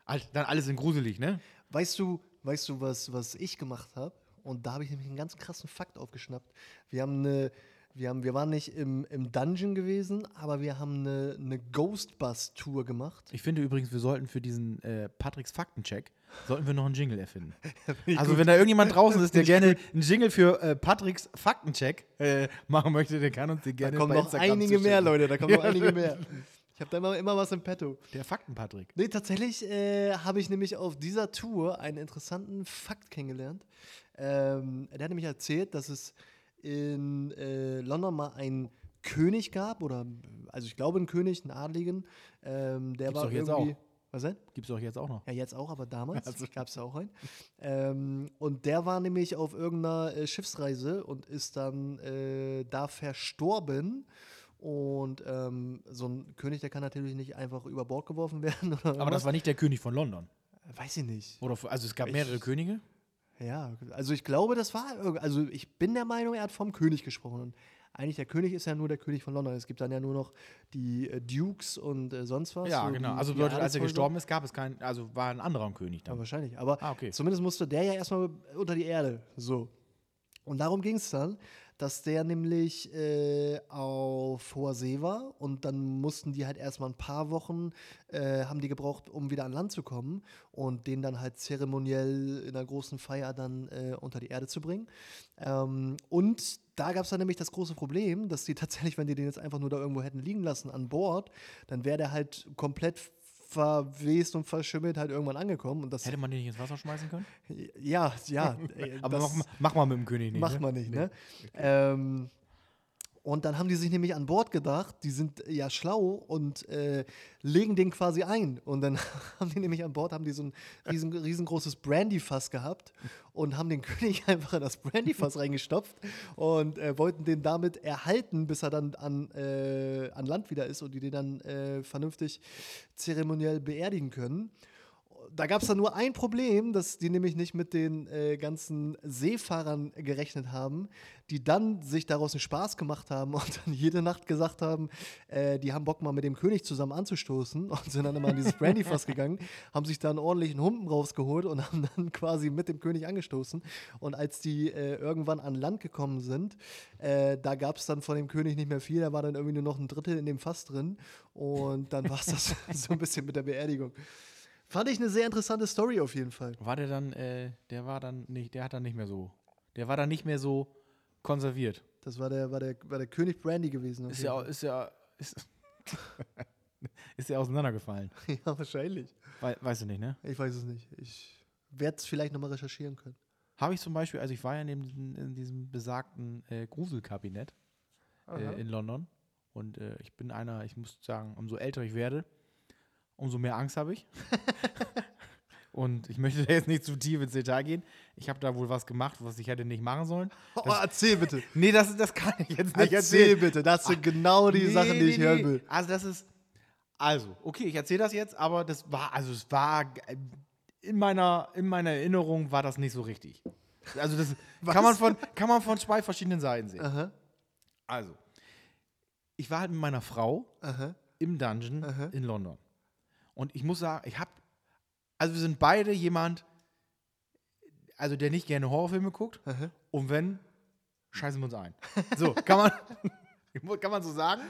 halt, dann alles in gruselig, ne? Weißt du, weißt du, was, was ich gemacht habe? Und da habe ich nämlich einen ganz krassen Fakt aufgeschnappt. Wir haben eine, wir haben, wir waren nicht im, im Dungeon gewesen, aber wir haben eine, eine Ghostbus-Tour gemacht. Ich finde übrigens, wir sollten für diesen äh, Patricks Faktencheck, sollten wir noch einen Jingle erfinden. also, wenn da irgendjemand draußen ist, der gerne einen Jingle für äh, Patricks Faktencheck äh, machen möchte, der kann uns den Da gerne kommen bei noch Instagram einige mehr. Leute, da kommen noch einige mehr. Ich habe da immer, immer was im Petto. Der Fakten-Patrick. Nee, tatsächlich äh, habe ich nämlich auf dieser Tour einen interessanten Fakt kennengelernt. Ähm, der hat nämlich erzählt, dass es in äh, London mal einen König gab, oder also ich glaube einen König, einen Adligen, ähm, der Gibt's war irgendwie. auch. Was denn? Gibt's doch jetzt auch noch. Ja, jetzt auch, aber damals Also- gab es auch einen. Ähm, und der war nämlich auf irgendeiner äh, Schiffsreise und ist dann äh, da verstorben. Und ähm, so ein König, der kann natürlich nicht einfach über Bord geworfen werden. Aber das war nicht der König von London. Weiß ich nicht. Oder, also es gab Ich- mehrere Könige. Ja, also ich glaube, das war. Also ich bin der Meinung, er hat vom König gesprochen. Und eigentlich der König ist ja nur der König von London. Es gibt dann ja nur noch die äh, Dukes und äh, sonst was. Ja, so genau. die- Also bedeutet, als er gestorben ist, gab es keinen, also war ein anderer König Ja, dann. wahrscheinlich. Aber Ah, okay. zumindest musste der ja erstmal unter die Erde. So. Und darum ging es dann, dass der nämlich äh, auf hoher See war und dann mussten die halt erstmal ein paar Wochen, äh, haben die gebraucht, um wieder an Land zu kommen und den dann halt zeremoniell in einer großen Feier dann äh, unter die Erde zu bringen. Ähm, und da gab es dann nämlich das große Problem, dass die tatsächlich, wenn die den jetzt einfach nur da irgendwo hätten liegen lassen an Bord, dann wäre der halt komplett verwest und verschimmelt halt irgendwann angekommen. Und das Hätte man den nicht ins Wasser schmeißen können? ja, ja. äh, Aber mach, mach mal mit dem König nicht. macht ne? man nicht, ne? Ähm, und dann haben die sich nämlich an Bord gedacht, die sind ja schlau und äh, legen den quasi ein. Und dann haben die nämlich an Bord, haben die so ein riesen, riesengroßes Brandyfass gehabt und haben den König einfach in das Brandyfass reingestopft und äh, wollten den damit erhalten, bis er dann an, äh, an Land wieder ist und die den dann äh, vernünftig zeremoniell beerdigen können. Da gab es dann nur ein Problem, dass die nämlich nicht mit den äh, ganzen Seefahrern gerechnet haben, die dann sich daraus einen Spaß gemacht haben und dann jede Nacht gesagt haben, äh, die haben Bock mal mit dem König zusammen anzustoßen und sind dann immer in dieses Brandyfass gegangen, haben sich dann ordentlich einen Humpen rausgeholt und haben dann quasi mit dem König angestoßen. Und als die äh, irgendwann an Land gekommen sind, äh, da gab es dann von dem König nicht mehr viel, da war dann irgendwie nur noch ein Drittel in dem Fass drin und dann war es das so ein bisschen mit der Beerdigung. Fand ich eine sehr interessante Story auf jeden Fall. War der dann, äh, der war dann nicht, der hat dann nicht mehr so, der war dann nicht mehr so konserviert. Das war der, war der, war der König Brandy gewesen. Ist ja, ist ja, ist, ist ja auseinandergefallen. Fall. ja, wahrscheinlich. Wei- weißt du nicht, ne? Ich weiß es nicht. Ich werde es vielleicht nochmal recherchieren können. Habe ich zum Beispiel, also ich war ja in, dem, in diesem besagten äh, Gruselkabinett äh, in London und äh, ich bin einer, ich muss sagen, umso älter ich werde, umso mehr Angst habe ich. und ich möchte da jetzt nicht zu tief ins Detail gehen. Ich habe da wohl was gemacht, was ich hätte nicht machen sollen. Oh, erzähl bitte. Nee, das, das kann ich jetzt nicht Erzähl erzählen. bitte. Das sind genau die Nee, Sachen, die ich nee, hören nee. will. Also das ist, also, okay, ich erzähle das jetzt, aber das war, also es war, in meiner, in meiner Erinnerung war das nicht so richtig. Also das kann man, von, kann man von zwei verschiedenen Seiten sehen. Aha, Also, ich war halt mit meiner Frau aha. im Dungeon Aha. in London. Und ich muss sagen, ich habe, also wir sind beide jemand, also der nicht gerne Horrorfilme guckt. Aha. Und wenn, scheißen wir uns ein. So, kann man, kann man so sagen.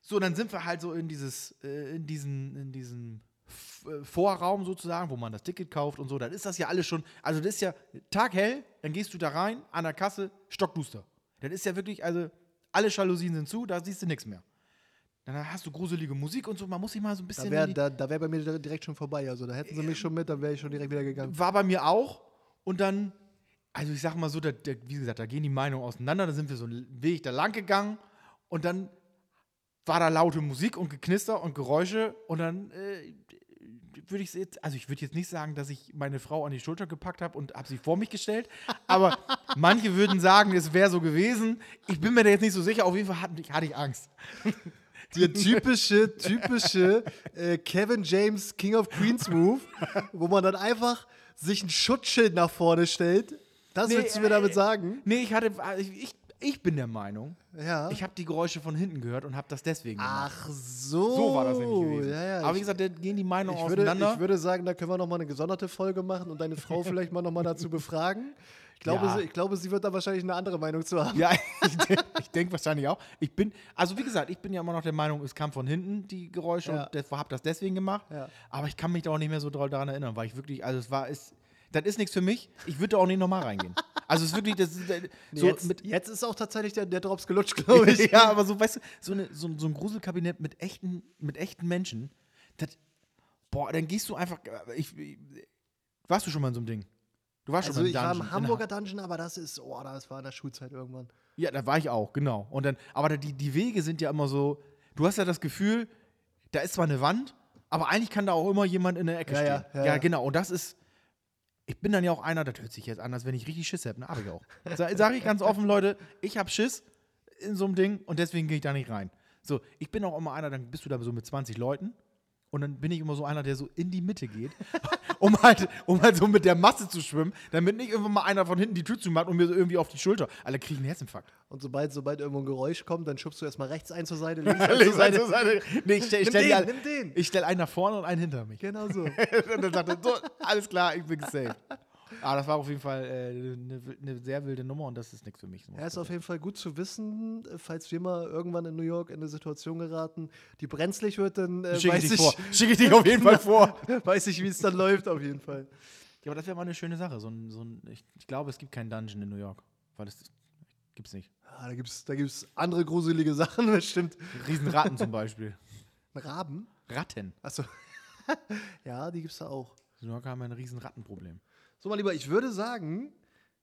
So, dann sind wir halt so in dieses, äh, in diesen, in diesem F- äh, Vorraum sozusagen, wo man das Ticket kauft und so. Dann ist das ja alles schon, also das ist ja taghell, dann gehst du da rein, an der Kasse, stockduster. Dann ist ja wirklich, also alle Jalousien sind zu, da siehst du nichts mehr. Dann hast du gruselige Musik und so, man muss sich mal so ein bisschen. Da wäre da, da wär bei mir dir- direkt schon vorbei. Also da hätten sie mich schon mit, dann wäre ich schon direkt wieder gegangen. war bei mir auch. Und dann, also ich sag mal so, da, da, wie gesagt, da gehen die Meinungen auseinander. Da sind wir so einen Weg da lang gegangen und dann war da laute Musik und Geknister und Geräusche und dann äh, würde ich jetzt, also ich würde jetzt nicht sagen, dass ich meine Frau an die Schulter gepackt habe und habe sie vor mich gestellt, aber manche würden sagen, es wäre so gewesen. Ich bin mir da jetzt nicht so sicher, auf jeden Fall hatte, hatte ich Angst. Der typische, typische äh, Kevin James King of Queens Move, wo man dann einfach sich ein Schutzschild nach vorne stellt. Das Nee, willst du mir äh, damit sagen? Nee, ich hatte, also ich, ich, bin der Meinung, Ja. ich habe die Geräusche von hinten gehört und habe das deswegen gemacht. Ach so. So war das nämlich gewesen. Ja, ja. Aber wie gesagt, da gehen die Meinungen ich, würde, auseinander. ich würde sagen, da können wir nochmal eine gesonderte Folge machen und deine Frau vielleicht mal nochmal dazu befragen. Ich glaube, Ja. sie, ich glaube, sie wird da wahrscheinlich eine andere Meinung zu haben. Ja, ich denke denk wahrscheinlich auch. Ich bin, also wie gesagt, ich bin ja immer noch der Meinung, es kam von hinten die Geräusche Ja. und habe das deswegen gemacht. Ja. Aber ich kann mich da auch nicht mehr so doll daran erinnern, weil ich wirklich, also es war, es, das ist nichts für mich. Ich würde da auch nicht nochmal reingehen. Also es ist wirklich, das ist, äh, so jetzt, mit, jetzt ist auch tatsächlich der, der Drops gelutscht, glaube ich. ja, aber so, weißt du, so, eine, so, so ein Gruselkabinett mit echten, mit echten Menschen, das, boah, dann gehst du einfach, äh, ich, ich, warst du schon mal in so einem Ding? Du warst Also schon ich mal war im im Dungeon. in Hamburger Dungeon, aber das ist, oh, das war in der Schulzeit irgendwann. Ja, da war ich auch, genau. Und dann, aber die, die Wege sind ja immer so, du hast ja das Gefühl, da ist zwar eine Wand, aber eigentlich kann da auch immer jemand in der Ecke Ja, stehen. ja, Ja, ja, genau. Und das ist, ich bin dann ja auch einer, das hört sich jetzt an, als wenn ich richtig Schiss hätte, ne? Hab ich auch. Sag, sag ich ganz offen, Leute, ich hab Schiss in so einem Ding und deswegen gehe ich da nicht rein. So, ich bin auch immer einer, dann bist du da so mit 20 Leuten und dann bin ich immer so einer, der so in die Mitte geht, um halt, um halt so mit der Masse zu schwimmen, damit nicht irgendwann mal einer von hinten die Tür zumacht und mir so irgendwie auf die Schulter. Alle kriegen einen Herzinfarkt. Und sobald, sobald irgendwo ein Geräusch kommt, dann schubst du erstmal rechts ein zur Seite, links ein zur Seite. Nee, ich stelle Nimm stell die den, den. ich stell einen nach vorne und einen hinter mich. Genau so. und dann sagt er, so, alles klar, ich bin safe. Aber das war auf jeden Fall äh, eine ne sehr wilde Nummer und das ist nichts für mich. Ja, ist auf jeden Fall gut zu wissen, falls wir mal irgendwann in New York in eine Situation geraten, die brenzlig wird, dann äh, Schicke ich dich ich, vor. Schicke ich dich auf jeden Fall vor. weiß ich, wie es dann läuft, auf jeden Fall. Ja, aber das wäre mal eine schöne Sache. So ein, so ein, ich, ich glaube, es gibt keinen Dungeon in New York. Weil das gibt's nicht. Ah, da gibt es da gibt's andere gruselige Sachen, das stimmt. Riesenratten zum Beispiel. Raben? Ratten. Achso. ja, die gibt es da auch. In New York haben wir ein riesen Rattenproblem. So, mein Lieber, ich würde sagen,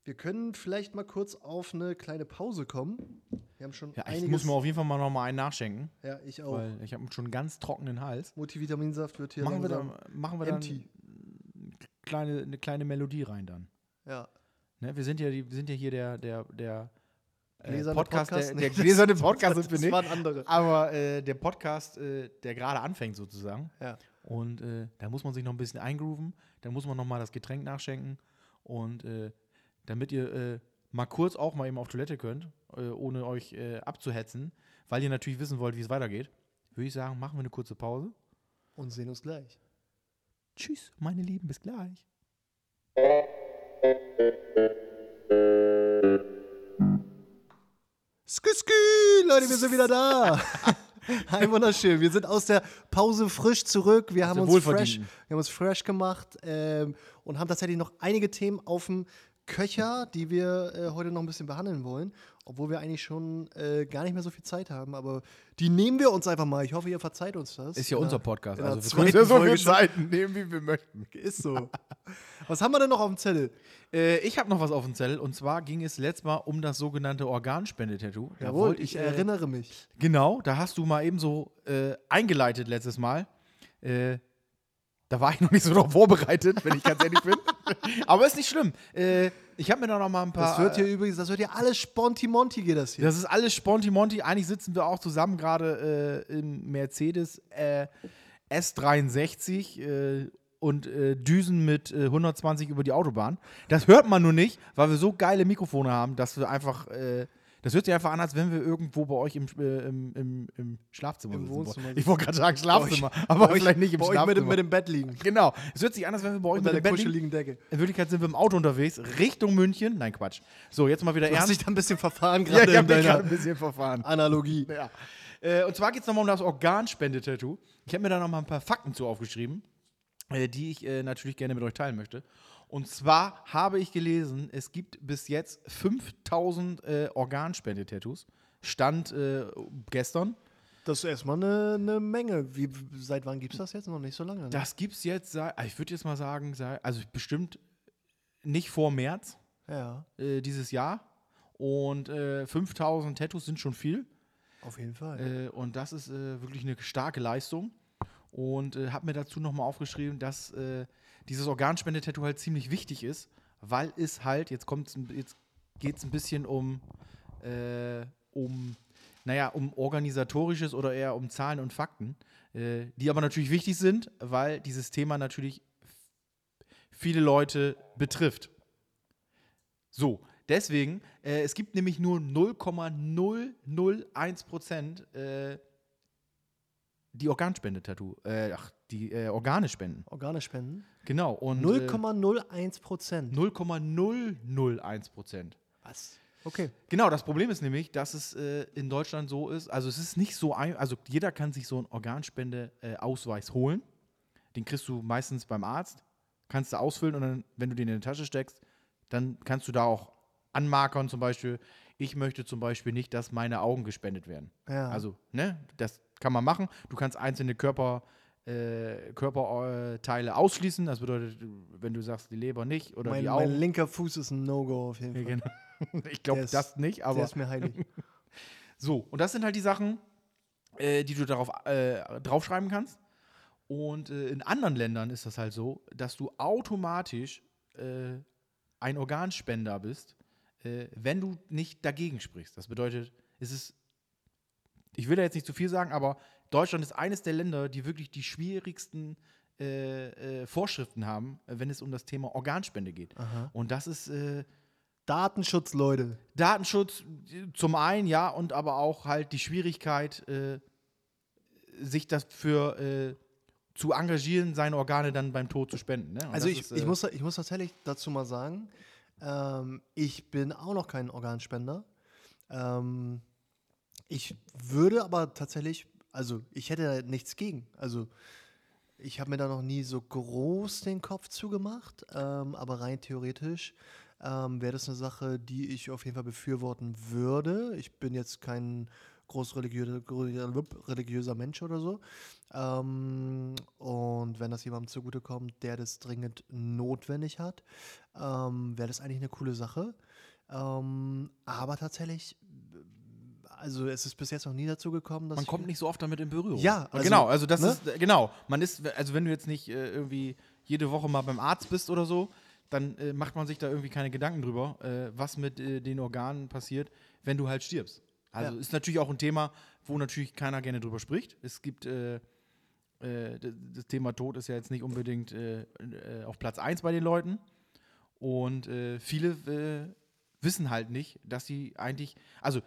wir können vielleicht mal kurz auf eine kleine Pause kommen. Wir haben schon Ja, ich einiges. muss mir auf jeden Fall mal noch mal einen nachschenken. ja, ich auch. Weil ich habe schon einen ganz trockenen Hals. Multivitaminsaft wird hier Machen wir, langsam da, machen wir dann empty. kleine, eine kleine Melodie rein dann. Ja. Ne, wir, sind ja die, wir sind ja hier der, der, der äh, Podcast, Podcast? der, der das- gläserne Podcast das, sind wir das nicht. waren andere. Aber äh, der Podcast, äh, der gerade anfängt sozusagen. Ja. Und äh, da muss man sich noch ein bisschen eingrooven. Da muss man noch mal das Getränk nachschenken. Und äh, damit ihr äh, mal kurz auch mal eben auf Toilette könnt, äh, ohne euch äh, abzuhetzen, weil ihr natürlich wissen wollt, wie es weitergeht, würde ich sagen, machen wir eine kurze Pause. Und sehen uns gleich. Tschüss, meine Lieben, bis gleich. Skü, skü, Leute, wir sind wieder da. Ein wunderschön. Wir sind aus der Pause frisch zurück. Wir haben uns fresh, wir haben uns fresh gemacht ähm, und haben tatsächlich noch einige Themen auf dem Köcher, die wir äh, heute noch ein bisschen behandeln wollen, obwohl wir eigentlich schon äh, gar nicht mehr so viel Zeit haben. Aber die nehmen wir uns einfach mal. Ich hoffe, ihr verzeiht uns das. Ist ja unser Podcast. Also wir können ja so viel. Zeiten nehmen, wie wir möchten. Ist so. Was haben wir denn noch auf dem Zettel? Äh, ich habe noch was auf dem Zettel und zwar ging es letztes Mal um das sogenannte Organspendetattoo. Da Jawohl, wollte ich äh, erinnere mich. Genau, da hast du mal eben so äh, eingeleitet letztes Mal. Äh, da war ich noch nicht so drauf vorbereitet, wenn ich ganz ehrlich bin. Aber ist nicht schlimm. Äh, ich habe mir da noch mal ein paar. Das wird hier übrigens, das wird hier alles Sponti-Monti geht das hier. Das ist alles Sponti-Monti. Eigentlich sitzen wir auch zusammen gerade äh, im Mercedes äh, S63 äh, und äh, düsen mit äh, 120 über die Autobahn. Das hört man nur nicht, weil wir so geile Mikrofone haben, dass wir einfach. Das hört sich einfach an, als wenn wir irgendwo bei euch im, äh, im, im, im Schlafzimmer Im. Wohnzimmer Ich wollte gerade sagen Schlafzimmer, aber euch- vielleicht nicht im bei euch Schlafzimmer. mit, dem- mit dem Bett liegen. genau. Es hört sich an, als wenn wir bei euch Unter mit der dem Bett liegen. kuscheligen Decke. In Wirklichkeit sind wir im Auto unterwegs, Richtung München. Nein, Quatsch. So, jetzt mal wieder Du hast ernst. dich da ein bisschen verfahren Ja, gerade ich in habe mich gerade ein bisschen verfahren. Analogie. Ja. Äh, und zwar geht es nochmal um das Organspendetattoo. Ich habe mir da nochmal ein paar Fakten zu aufgeschrieben, äh, die ich natürlich gerne mit euch teilen möchte. Und zwar habe ich gelesen, es gibt bis jetzt 5000 äh, Organspendetattoos. Stand äh, gestern. Das ist erstmal eine, eine Menge. Wie, seit wann gibt es das jetzt? Noch nicht so lange. Ne? Das gibt es jetzt, seit, also ich würde jetzt mal sagen, seit, also bestimmt nicht vor März ja, äh, dieses Jahr. Und äh, 5000 Tattoos sind schon viel. auf jeden Fall. Äh, und das ist äh, wirklich eine starke Leistung. Und äh, habe mir dazu nochmal aufgeschrieben, dass äh, dieses Organspendetattoo halt ziemlich wichtig ist, weil es halt, jetzt jetzt geht es ein bisschen um, äh, um, naja, um organisatorisches oder eher um Zahlen und Fakten, äh, die aber natürlich wichtig sind, weil dieses Thema natürlich viele Leute betrifft. So, deswegen, äh, es gibt nämlich nur 0,001 Prozent äh, die Organspende-Tattoo, äh, ach, die äh, Organe spenden. Organe spenden. Genau. Und 0,01 Prozent. 0,001 Prozent. Was? Okay. Genau, das Problem ist nämlich, dass es äh, in Deutschland so ist, also es ist nicht so ein, also jeder kann sich so einen Organspende-Ausweis holen. Den kriegst du meistens beim Arzt, kannst du ausfüllen und dann, wenn du den in die Tasche steckst, dann kannst du da auch anmarkern, zum Beispiel, ich möchte zum Beispiel nicht, dass meine Augen gespendet werden. Ja. Also, ne, das kann man machen. Du kannst einzelne Körper, äh, Körperteile ausschließen. Das bedeutet, wenn du sagst, die Leber nicht oder mein, die mein Augen. linker Fuß ist ein No-Go auf jeden Ja, Fall. genau. Ich glaube Der das nicht, Der aber ist mir heilig. so. Und das sind halt die Sachen, äh, die du darauf äh, draufschreiben kannst. Und äh, in anderen Ländern ist das halt so, dass du automatisch äh, ein Organspender bist, äh, wenn du nicht dagegen sprichst. Das bedeutet, es ist, ich will da jetzt nicht zu viel sagen, aber Deutschland ist eines der Länder, die wirklich die schwierigsten äh, äh, Vorschriften haben, äh, wenn es um das Thema Organspende geht. Aha. Und das ist äh, Datenschutz, Leute. Datenschutz zum einen, ja, und aber auch halt die Schwierigkeit, äh, sich dafür äh, zu engagieren, seine Organe dann beim Tod zu spenden. Ne? Also ich, ist, ich, muss, ich muss tatsächlich dazu mal sagen, ähm, ich bin auch noch kein Organspender. Ähm, ich würde aber tatsächlich, also ich hätte da nichts gegen. Also ich habe mir da noch nie so groß den Kopf zugemacht, ähm, aber rein theoretisch ähm, wäre das eine Sache, die ich auf jeden Fall befürworten würde. Ich bin jetzt kein groß religiöser, Mensch oder so. Ähm, und wenn das jemandem zugutekommt, der das dringend notwendig hat, ähm, wäre das eigentlich eine coole Sache. Ähm, aber tatsächlich, also es ist bis jetzt noch nie dazu gekommen, dass man kommt nicht so oft damit in Berührung. Ja, also, genau, also das ne? ist, äh, genau, man ist, also wenn du jetzt nicht äh, irgendwie jede Woche mal beim Arzt bist oder so, dann äh, macht man sich da irgendwie keine Gedanken drüber, äh, was mit äh, den Organen passiert, wenn du halt stirbst. Also Ja. ist natürlich auch ein Thema, wo natürlich keiner gerne drüber spricht. Es gibt, äh, das Thema Tod ist ja jetzt nicht unbedingt auf Platz 1 bei den Leuten. Und viele wissen halt nicht, dass sie eigentlich, also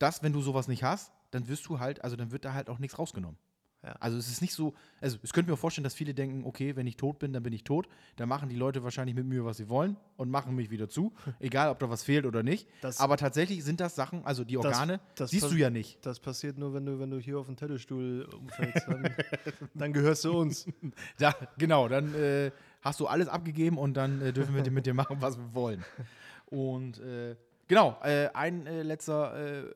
das, wenn du sowas nicht hast, dann wirst du halt, also dann wird da halt auch nichts rausgenommen. Ja. Also es ist nicht so, also es könnte mir vorstellen, dass viele denken, okay, wenn ich tot bin, dann bin ich tot. Dann machen die Leute wahrscheinlich mit mir, was sie wollen und machen mich wieder zu, egal ob da was fehlt oder nicht. Das- Aber tatsächlich sind das Sachen, also die Organe, das siehst pass- du ja nicht. Das passiert nur, wenn du, wenn du hier auf den Teddelstuhl umfällst. Dann, dann gehörst du uns. Da, genau, dann äh, hast du alles abgegeben und dann äh, dürfen wir mit dir machen, was wir wollen. Und äh, genau, äh, ein äh, letzter äh,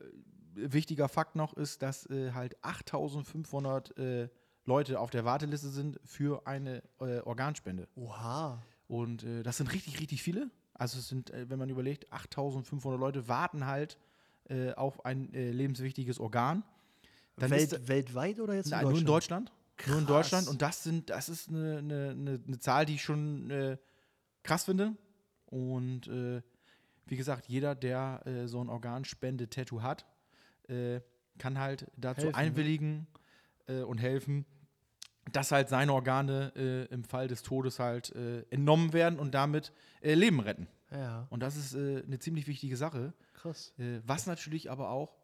wichtiger Fakt noch ist, dass äh, halt 8500 äh, Leute auf der Warteliste sind für eine äh, Organspende. Oha. Und das sind richtig, richtig viele. Also es sind, wenn man überlegt, 8500 Leute warten halt auf ein lebenswichtiges Organ. Dann ist Welt, weltweit oder jetzt Nein, nur in Deutschland. Nur in Krass. Deutschland. Und das sind, das ist eine, eine, eine, eine Zahl, die ich schon krass finde. Und wie gesagt, jeder, der äh, so ein Organspende-Tattoo hat, äh, kann halt dazu Helfen, ne? einwilligen äh, und helfen, dass halt seine Organe äh, im Fall des Todes halt äh, entnommen werden und damit äh, Leben retten. Ja, Und das ist eine ziemlich wichtige Sache. krass. Was natürlich aber auch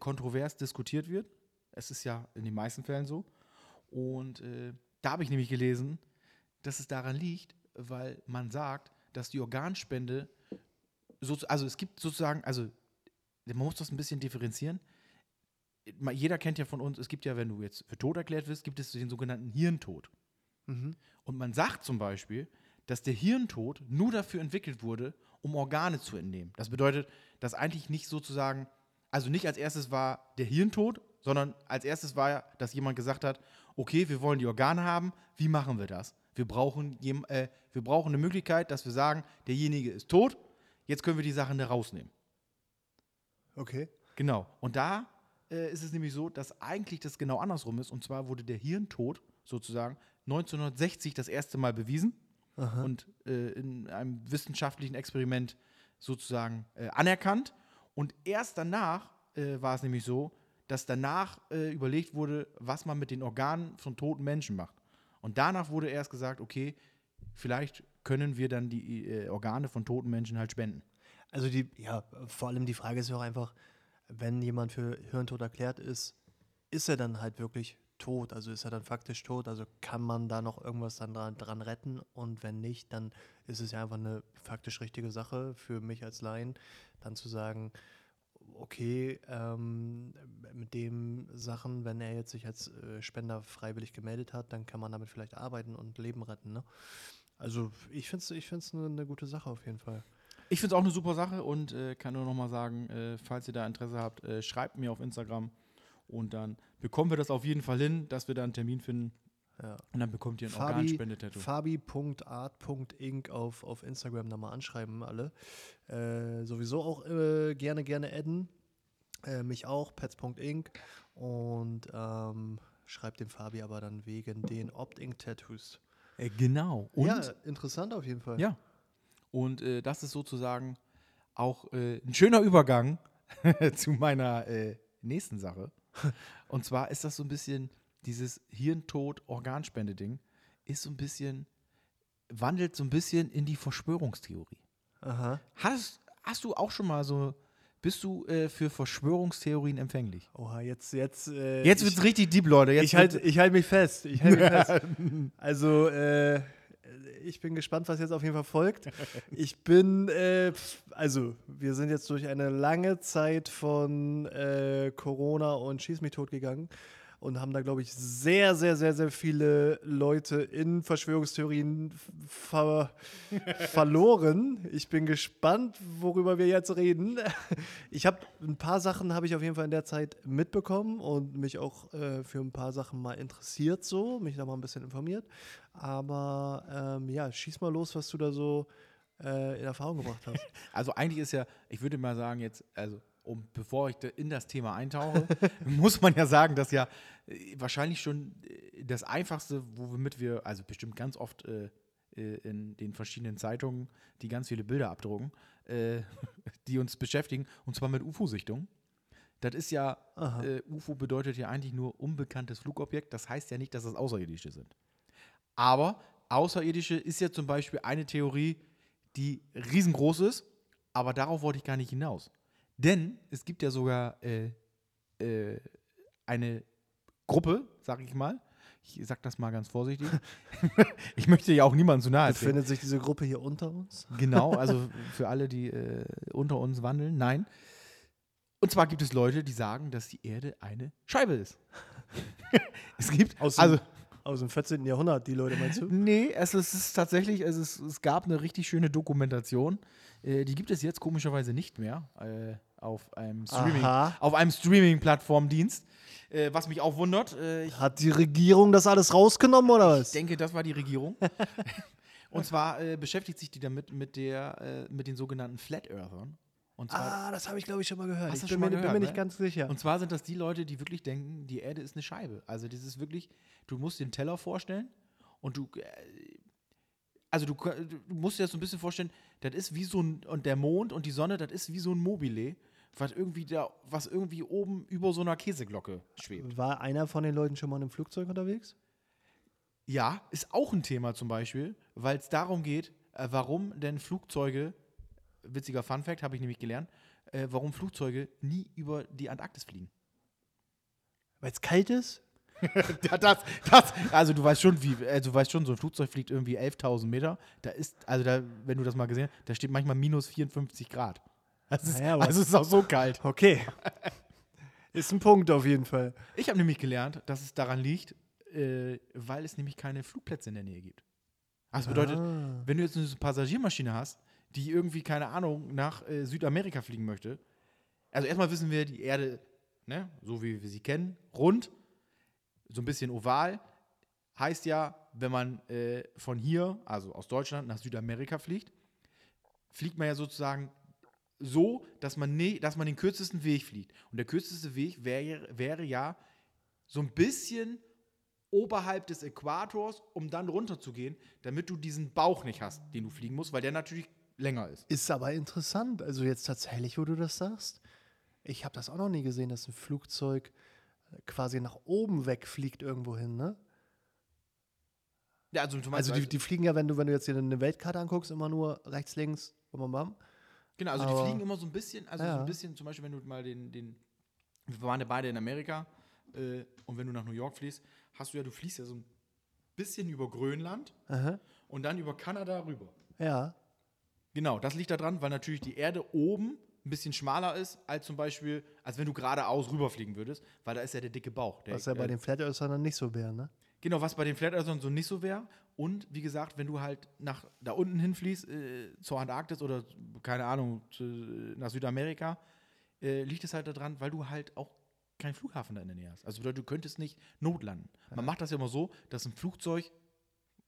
kontrovers diskutiert wird. Es ist ja in den meisten Fällen so. Und da habe ich nämlich gelesen, dass es daran liegt, weil man sagt, dass die Organspende, so, also es gibt sozusagen, also man muss das ein bisschen differenzieren. Jeder kennt ja von uns, es gibt ja, wenn du jetzt für tot erklärt wirst, gibt es den sogenannten Hirntod. Mhm. Und man sagt zum Beispiel, dass der Hirntod nur dafür entwickelt wurde, um Organe zu entnehmen. Das bedeutet, dass eigentlich nicht sozusagen, also nicht als erstes war der Hirntod, sondern als erstes war, dass jemand gesagt hat, okay, wir wollen die Organe haben, wie machen wir das? Wir brauchen, äh, wir brauchen eine Möglichkeit, dass wir sagen, derjenige ist tot, jetzt können wir die Sachen da rausnehmen. Okay. Genau. Und da äh, ist es nämlich so, dass eigentlich das genau andersrum ist. Und zwar wurde der Hirntod sozusagen 1960 das erste Mal bewiesen und äh, in einem wissenschaftlichen Experiment sozusagen äh, anerkannt. Und erst danach äh, war es nämlich so, dass danach äh, überlegt wurde, was man mit den Organen von toten Menschen macht. Und danach wurde erst gesagt, okay, vielleicht können wir dann die äh, Organe von toten Menschen halt spenden. Also die, ja, vor allem die Frage ist ja auch einfach, wenn jemand für Hirntod erklärt ist, ist er dann halt wirklich tot? Also ist er dann faktisch tot? Also kann man da noch irgendwas dann dran, dran retten? Und wenn nicht, dann ist es ja einfach eine faktisch richtige Sache für mich als Laien, dann zu sagen, okay, ähm, mit dem Sachen, wenn er jetzt sich als äh, Spender freiwillig gemeldet hat, dann kann man damit vielleicht arbeiten und Leben retten. Ne? Also ich finde es ich find's eine ne gute Sache auf jeden Fall. Ich finde es auch eine super Sache und äh, kann nur noch mal sagen, äh, falls ihr da Interesse habt, äh, schreibt mir auf Instagram und dann bekommen wir das auf jeden Fall hin, dass wir da einen Termin finden Ja. und dann bekommt ihr ein Fabi- Organspendetattoo. Fabi.art.inc auf, auf Instagram da mal anschreiben, alle. Äh, sowieso auch äh, gerne, gerne adden. Äh, mich auch, pets.inc. Und ähm, schreibt dem Fabi aber dann wegen den Opt-Inc-Tattoos. Äh, genau. Und Ja, interessant auf jeden Fall. Ja. Und äh, das ist sozusagen auch äh, ein schöner Übergang zu meiner äh, nächsten Sache. Und zwar ist das so ein bisschen dieses Hirntod-Organspende-Ding, ist so ein bisschen, wandelt so ein bisschen in die Verschwörungstheorie. Aha. Hast, hast du auch schon mal so, bist du äh, für Verschwörungstheorien empfänglich? Oha, jetzt, jetzt. Äh, Jetzt ich- wird es richtig deep, Leute. Jetzt ich halte ich halt mich fest. Ich halte mich fest. Also, äh, ich bin gespannt, was jetzt auf jeden Fall folgt. Ich bin, äh, also, wir sind jetzt durch eine lange Zeit von äh, Corona und Schieß mich tot gegangen und haben da, glaube ich, sehr, sehr, sehr, sehr viele Leute in Verschwörungstheorien ver verloren. Ich bin gespannt, worüber wir jetzt reden. Ich habe ein paar Sachen habe ich auf jeden Fall in der Zeit mitbekommen und mich auch äh, für ein paar Sachen mal interessiert, so mich da mal ein bisschen informiert. Aber ähm, ja, schieß mal los, was du da so äh, in Erfahrung gebracht hast. Also eigentlich ist ja, ich würde mal sagen jetzt, also um, bevor ich in das Thema eintauche, muss man ja sagen, dass ja äh, wahrscheinlich schon äh, das Einfachste, womit wir, also bestimmt ganz oft äh, äh, in den verschiedenen Zeitungen, die ganz viele Bilder abdrucken, äh, die uns beschäftigen, und zwar mit UFO-Sichtungen. Das ist ja, äh, UFO bedeutet ja eigentlich nur unbekanntes Flugobjekt. Das heißt ja nicht, dass das Außerirdische sind. Aber Außerirdische ist ja zum Beispiel eine Theorie, die riesengroß ist, aber darauf wollte ich gar nicht hinaus. Denn es gibt ja sogar äh, äh, eine Gruppe, sag ich mal. Ich sag das mal ganz vorsichtig. ich möchte ja auch niemandem zu nahe treten. Befindet sich diese Gruppe hier unter uns? Genau, also für alle, die äh, unter uns wandeln, nein. Und zwar gibt es Leute, die sagen, dass die Erde eine Scheibe ist. es gibt, Aus, also, dem, aus dem 14. Jahrhundert, die Leute meinst du? nee, es ist, es ist tatsächlich, es, ist, es gab eine richtig schöne Dokumentation. Äh, die gibt es jetzt komischerweise nicht mehr äh, auf einem Streaming, Aha. auf einem Streaming-Plattformdienst. Äh, was mich auch wundert. Äh, Hat die Regierung das alles rausgenommen oder was? Ich denke, das war die Regierung. Und zwar äh, beschäftigt sich die damit mit, der, mit den sogenannten Flat Earthern. Zwar, Ah, das habe ich, glaube ich, schon mal gehört. Ich bin, mir, bin gehört, mir ne? nicht ganz sicher. und zwar sind das die Leute, die wirklich denken, die Erde ist eine Scheibe. Also das ist wirklich, du musst einen Teller vorstellen und du, äh, also du, du musst dir das so ein bisschen vorstellen, das ist wie so ein, und der Mond und die Sonne, das ist wie so ein Mobile, was irgendwie da, was irgendwie oben über so einer Käseglocke schwebt. War einer von den Leuten schon mal in einem Flugzeug unterwegs? Ja, ist auch ein Thema zum Beispiel, weil es darum geht, äh, warum denn Flugzeuge, witziger Fun Fact, habe ich nämlich gelernt, äh, warum Flugzeuge nie über die Antarktis fliegen. Weil es kalt ist? Das, das, also du weißt schon, wie, also du weißt schon, so ein Flugzeug fliegt irgendwie 11.000 Meter. Da ist, also da, wenn du das mal gesehen hast, da steht manchmal minus 54 Grad. Das ist, Naja, aber- also es ist auch so kalt. Okay. ist ein Punkt auf jeden Fall. Ich habe nämlich gelernt, dass es daran liegt, äh, weil es nämlich keine Flugplätze in der Nähe gibt. Das bedeutet, Ah. wenn du jetzt eine Passagiermaschine hast, die irgendwie, keine Ahnung, nach äh, Südamerika fliegen möchte, also erstmal wissen wir, die Erde, ne, so wie wir sie kennen, rund, so ein bisschen oval, heißt ja, wenn man äh, von hier, also aus Deutschland, nach Südamerika fliegt, fliegt man ja sozusagen so, dass man, ne, dass man den kürzesten Weg fliegt. Und der kürzeste Weg wäre, ja so ein bisschen oberhalb des Äquators, um dann runterzugehen, damit du diesen Bauch nicht hast, den du fliegen musst, weil der natürlich länger ist. Ist aber interessant. Also jetzt tatsächlich, wo du das sagst. Ich habe das auch noch nie gesehen, dass ein Flugzeug quasi nach oben wegfliegt irgendwo hin, ne? Ja, also, zum Also die, die fliegen ja, wenn du, wenn du jetzt hier eine Weltkarte anguckst, immer nur rechts, links, bam, bam, bam. genau, also die aber- fliegen immer so ein bisschen, also so Ja. ein bisschen, zum Beispiel, wenn du mal den, den wir waren ja beide in Amerika äh, und wenn du nach New York fliegst, hast du ja, du fliegst ja so ein bisschen über Grönland Aha. und dann über Kanada rüber. Ja. Genau, das liegt daran, weil natürlich die Erde oben ein bisschen schmaler ist, als zum Beispiel, als wenn du geradeaus rüberfliegen würdest, weil da ist ja der dicke Bauch. Der, Was ja bei äh, den Flat Earthern dann nicht so wäre, ne? Genau, was bei den Flat Earthern so nicht so wäre. Und wie gesagt, wenn du halt nach da unten hinfließt, äh, zur Antarktis oder keine Ahnung, zu, nach Südamerika, äh, liegt es halt daran, weil du halt auch keinen Flughafen da in der Nähe hast. Also bedeutet, du könntest nicht notlanden. Man macht das ja immer so, dass ein Flugzeug,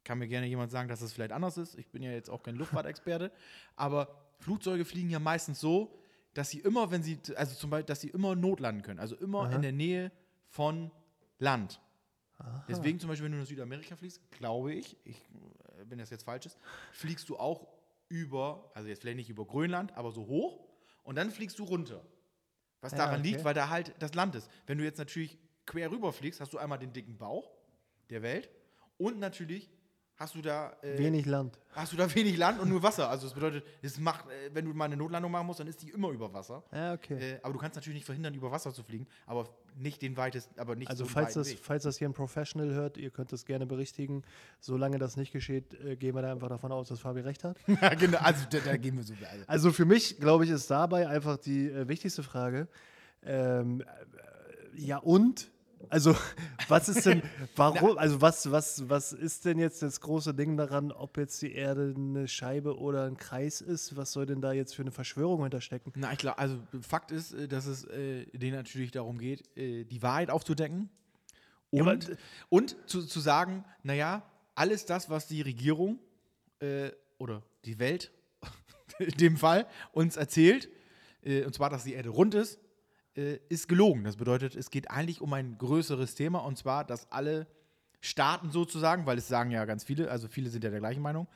kann mir gerne jemand sagen, dass es vielleicht anders ist. Ich bin ja jetzt auch kein Luftfahrtexperte, aber Flugzeuge fliegen ja meistens so, dass sie immer, wenn sie, also zum Beispiel, dass sie immer notlanden können. Also immer Aha. in der Nähe von Land. Deswegen zum Beispiel, wenn du nach Südamerika fliegst, glaube ich, ich, äh, wenn das jetzt falsch ist, fliegst du auch über, also jetzt vielleicht nicht über Grönland, aber so hoch und dann fliegst du runter. Was Ja, daran okay. liegt, weil da halt das Land ist. Wenn du jetzt natürlich quer rüber fliegst, hast du einmal den dicken Bauch der Welt und natürlich hast du da äh, Wenig Land. hast du da wenig Land und nur Wasser. Also das bedeutet, es macht, äh, wenn du mal eine Notlandung machen musst, dann ist die immer über Wasser. Ja, okay. Äh, aber du kannst natürlich nicht verhindern, über Wasser zu fliegen, aber nicht den weitesten, aber nicht Also so falls das, Weg. falls das hier ein Professional hört, ihr könnt das gerne berichtigen. Solange das nicht geschieht, äh, gehen wir da einfach davon aus, dass Fabi recht hat. ja, genau, also da, da gehen wir so. Also. Also für mich, glaube ich, ist dabei einfach die äh, wichtigste Frage. Ähm, äh, ja und? Also was ist denn, warum, also was, was, was ist denn jetzt das große Ding daran, ob jetzt die Erde eine Scheibe oder ein Kreis ist? Was soll denn da jetzt für eine Verschwörung hinterstecken? Na, ich glaube, also Fakt ist, äh, dass es äh, denen natürlich darum geht, äh, die Wahrheit aufzudecken Ja, und, aber- und zu, zu sagen, naja, alles das, was die Regierung äh, oder die Welt in dem Fall uns erzählt, äh, und zwar, dass die Erde rund ist, äh, ist gelogen. Das bedeutet, es geht eigentlich um ein größeres Thema und zwar, dass alle Staaten sozusagen, weil es sagen ja ganz viele, also viele sind ja der gleichen Meinung,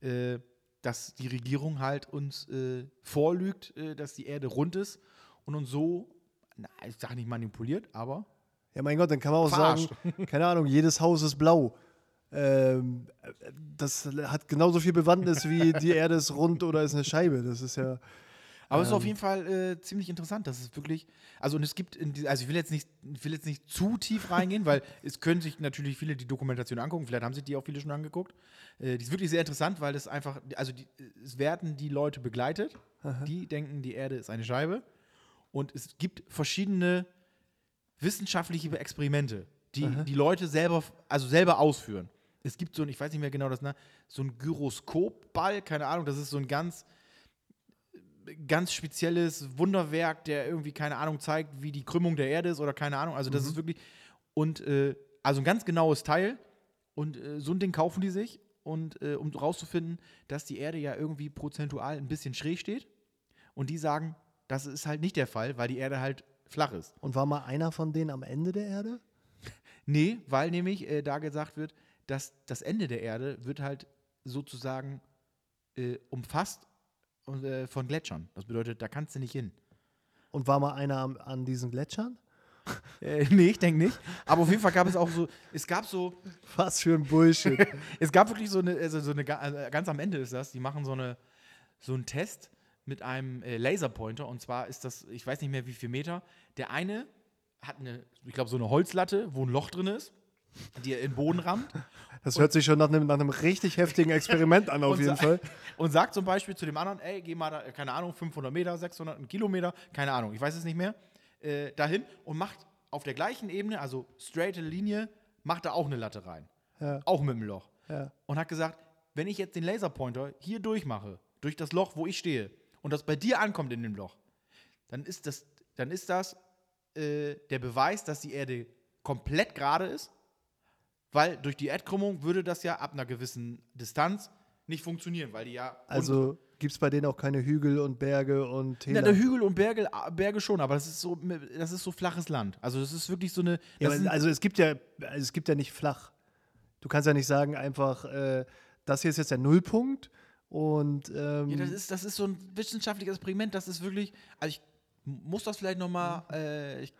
äh, dass die Regierung halt uns äh, vorlügt, äh, dass die Erde rund ist und uns so, na, ich sage nicht manipuliert, aber Ja, mein Gott, dann kann man auch Verarscht. sagen, keine Ahnung, jedes Haus ist blau. Ähm, äh, das hat genauso viel Bewandtnis wie die Erde ist rund oder ist eine Scheibe. Das ist ja. Aber es ist auf jeden Fall äh, ziemlich interessant, dass es wirklich, also und es gibt, in die, also ich will jetzt nicht, ich will jetzt nicht zu tief reingehen, weil es können sich natürlich viele die Dokumentation angucken, vielleicht haben sich die auch viele schon angeguckt. Äh, die ist wirklich sehr interessant, weil das einfach, also die, es werden die Leute begleitet, die denken, die Erde ist eine Scheibe. Und es gibt verschiedene wissenschaftliche Experimente, die die Leute selber, also selber ausführen. Es gibt so ein, ich weiß nicht mehr genau das, ne, so ein Gyroskopball, keine Ahnung, das ist so ein ganz ganz spezielles Wunderwerk, der irgendwie, keine Ahnung, zeigt, wie die Krümmung der Erde ist oder keine Ahnung. Also das ist wirklich, und äh, also ein ganz genaues Teil. Und äh, so ein Ding kaufen die sich, und äh, um rauszufinden, dass die Erde ja irgendwie prozentual ein bisschen schräg steht. Und die sagen, das ist halt nicht der Fall, weil die Erde halt flach ist. Und war mal einer von denen am Ende der Erde? Nee, weil nämlich äh, da gesagt wird, dass das Ende der Erde wird halt sozusagen äh, umfasst von Gletschern. Das bedeutet, da kannst du nicht hin. Und war mal einer am, an diesen Gletschern? Äh, nee, ich denke nicht. Aber auf jeden Fall gab es auch so, es gab so, Was für ein Bullshit. es gab wirklich so eine, also so eine, also ganz am Ende ist das, die machen so eine, so einen Test mit einem äh, Laserpointer und zwar ist das, ich weiß nicht mehr wie viel Meter, der eine hat eine, ich glaube so eine Holzlatte, wo ein Loch drin ist, die er in den Boden rammt Das hört sich schon nach einem, nach einem richtig heftigen Experiment an, auf jeden Fall. und sagt zum Beispiel zu dem anderen, ey, geh mal da, äh, keine Ahnung, 500 Meter, 600 einen Kilometer, keine Ahnung, ich weiß es nicht mehr, äh, dahin und macht auf der gleichen Ebene, also straighte Linie, macht da auch eine Latte rein. Ja. Auch mit dem Loch. Ja. Und hat gesagt, wenn ich jetzt den Laserpointer hier durchmache, durch das Loch, wo ich stehe, und das bei dir ankommt in dem Loch, dann ist das, dann ist das äh, der Beweis, dass die Erde komplett gerade ist, weil durch die Erdkrümmung würde das ja ab einer gewissen Distanz nicht funktionieren, weil die ja. Also gibt es bei denen auch keine Hügel und Berge und Ja, Täler. der Hügel und Berge, Berge schon, aber das ist so, das ist so flaches Land. Also das ist wirklich so eine. Ja, also es gibt ja, also es gibt ja nicht flach. Du kannst ja nicht sagen einfach, äh, das hier ist jetzt der Nullpunkt und ähm, Ja, das ist, das ist so ein wissenschaftliches Experiment, das ist wirklich, also ich muss das vielleicht nochmal äh, ich-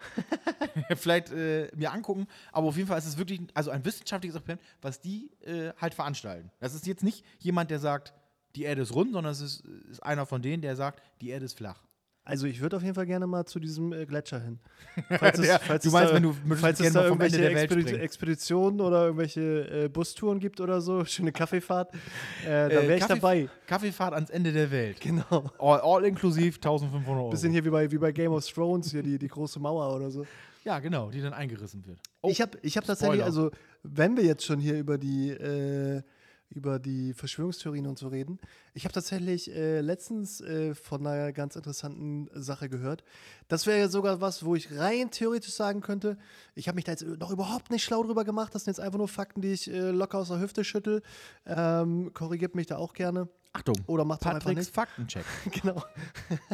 vielleicht äh, mir angucken, aber auf jeden Fall ist es wirklich also ein wissenschaftliches Experiment, was die äh, halt veranstalten. Das ist jetzt nicht jemand, der sagt, die Erde ist rund, sondern es ist, ist einer von denen, der sagt, die Erde ist flach. Also ich würde auf jeden Fall gerne mal zu diesem äh, Gletscher hin. Falls Der- du meinst, wenn du falls es da irgendwelche Expedi. Expeditionen oder irgendwelche äh, Bustouren gibt oder so, schöne Kaffeefahrt, äh, da Äh, wäre ich Kaffee- dabei. Kaffeefahrt ans Ende der Welt. Genau. All, all inklusiv 1500 Euro. Bisschen hier wie bei, wie bei Game of Thrones, hier die, die große Mauer oder so. Ja, genau, die dann eingerissen wird. Oh, ich habe ich hab tatsächlich, also wenn wir jetzt schon hier über die, äh, über die Verschwörungstheorien und so reden, ich habe tatsächlich äh, letztens äh, von einer ganz interessanten Sache gehört. Das wäre ja sogar was, wo ich rein theoretisch sagen könnte, ich habe mich da jetzt noch überhaupt nicht schlau drüber gemacht. Das sind jetzt einfach nur Fakten, die ich äh, locker aus der Hüfte schüttel. Ähm, korrigiert mich da auch gerne. Achtung, Oder macht einfach Patricks nicht. Faktencheck. genau.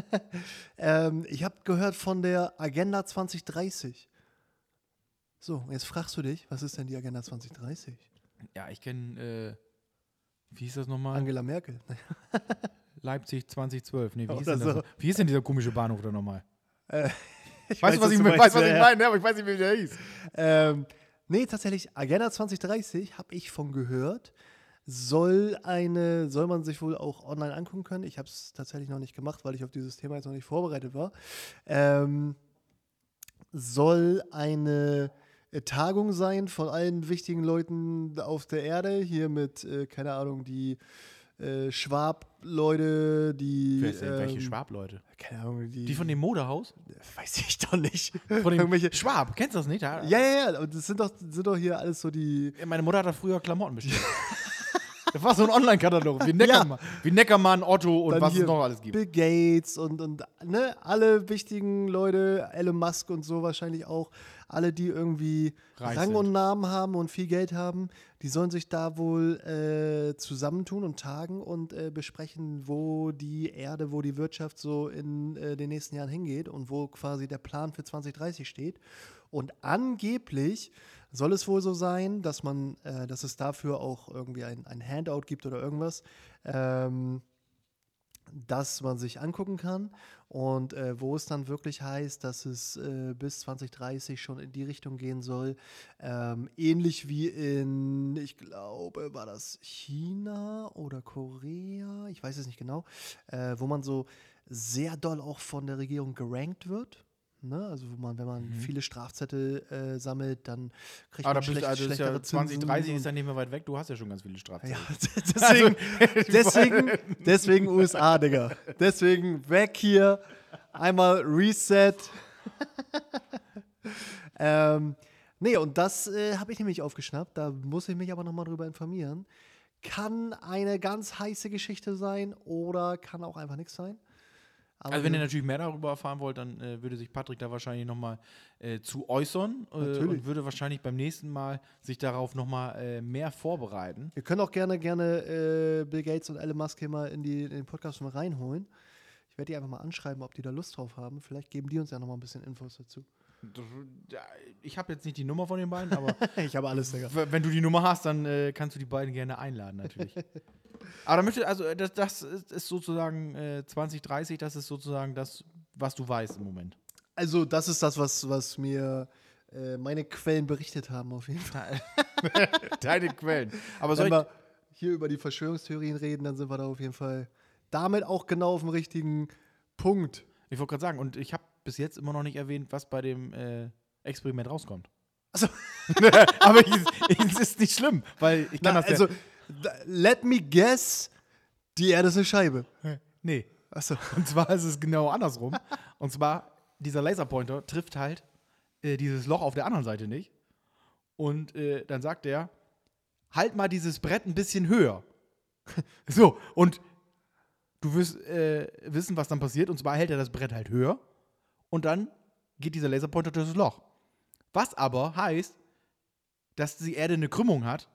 ähm, ich habe gehört von der Agenda 2030. So, jetzt fragst du dich, was ist denn die Agenda 2030? Ja, ich kenne, äh, wie hieß das nochmal? Angela Merkel. Leipzig 2012. Nee, wie hieß, denn das? so. wie hieß denn dieser komische Bahnhof da nochmal? Ich Weißt du, was ich, meinst, weiß, was ich ja. meine, ne? aber ich weiß nicht, wie der hieß. Ähm, nee, tatsächlich, Agenda 2030 habe ich von gehört. Soll eine, soll man sich wohl auch online angucken können. Ich habe es tatsächlich noch nicht gemacht, weil ich auf dieses Thema jetzt noch nicht vorbereitet war. Ähm, soll eine äh, Tagung sein von allen wichtigen Leuten auf der Erde, hier mit, äh, keine Ahnung, die äh, Schwab-Leute, die. Wer ist denn, welche ähm, Schwab-Leute? Keine Ahnung, die. Die von dem Modehaus? Weiß ich doch nicht. Von dem Irgendwelche. Schwab, kennst du das nicht? Ja, Ja, ja, ja. Und das sind doch, sind doch hier alles so die. Meine Mutter hat da früher Klamotten bestellt. das war so ein Online-Katalog, wie Neckermann, wie Neckermann, Otto und Dann was es noch alles gibt. Bill Gates und, und ne, alle wichtigen Leute, Elon Musk und so wahrscheinlich auch, alle, die irgendwie Reich Rang sind. und Namen haben und viel Geld haben, die sollen sich da wohl äh, zusammentun und tagen und äh, besprechen, wo die Erde, wo die Wirtschaft so in äh, den nächsten Jahren hingeht und wo quasi der Plan für 2030 steht. Und angeblich soll es wohl so sein, dass man, äh, dass es dafür auch irgendwie ein, ein Handout gibt oder irgendwas. Ähm, das man sich angucken kann und äh, wo es dann wirklich heißt, dass es äh, bis 2030 schon in die Richtung gehen soll. Ähm, ähnlich wie in, ich glaube, war das China oder Korea, ich weiß es nicht genau, äh, wo man so sehr doll auch von der Regierung gerankt wird. Ne? Also wo man, wenn man viele Strafzettel äh, sammelt, dann kriegt Aber da man bist, schlecht, also ja schlechtere Zinsen 2030 und- ist ja nicht mehr weit weg. Du hast ja schon ganz viele Strafen. ja, deswegen, deswegen, deswegen USA, Digga. Deswegen weg hier, einmal Reset. ähm, nee, und das äh, habe ich nämlich aufgeschnappt. Da muss ich mich aber nochmal drüber informieren. Kann eine ganz heiße Geschichte sein oder kann auch einfach nichts sein. Aber Also wenn ihr natürlich mehr darüber erfahren wollt, dann äh, würde sich Patrick da wahrscheinlich nochmal äh, zu äußern äh, und würde wahrscheinlich beim nächsten Mal sich darauf nochmal äh, mehr vorbereiten. wir können auch gerne, gerne äh, Bill Gates und Elon Musk hier mal in, die, in den Podcast mal reinholen. Ich werde die einfach mal anschreiben, ob die da Lust drauf haben. Vielleicht geben die uns ja nochmal ein bisschen Infos dazu. Ich habe jetzt nicht die Nummer von den beiden, aber Ich habe alles, Digga. wenn du die Nummer hast, dann äh, kannst du die beiden gerne einladen, natürlich. aber da möchte, also äh, das, das ist, sozusagen äh, 2030, das ist sozusagen das, was du weißt im Moment. Also, das ist das, was, was mir äh, meine Quellen berichtet haben, auf jeden Fall. Deine Quellen. Aber Wenn wir hier über die Verschwörungstheorien reden, dann sind wir da auf jeden Fall damit auch genau auf dem richtigen Punkt. ich wollte gerade sagen, und ich habe bis jetzt immer noch nicht erwähnt, was bei dem äh, Experiment rauskommt. Achso. aber es ist nicht schlimm, weil ich kann Na, das also, ja, da- let me guess, die Erde ist eine Scheibe. Nee. Achso. Und zwar ist es genau andersrum. Und zwar, dieser Laserpointer trifft halt äh, dieses Loch auf der anderen Seite nicht. Und äh, dann sagt er, halt mal dieses Brett ein bisschen höher. so, und du wirst äh, wissen, was dann passiert. Und zwar hält er das Brett halt höher. Und dann geht dieser Laserpointer durch das Loch. Was aber heißt, dass die Erde eine Krümmung hat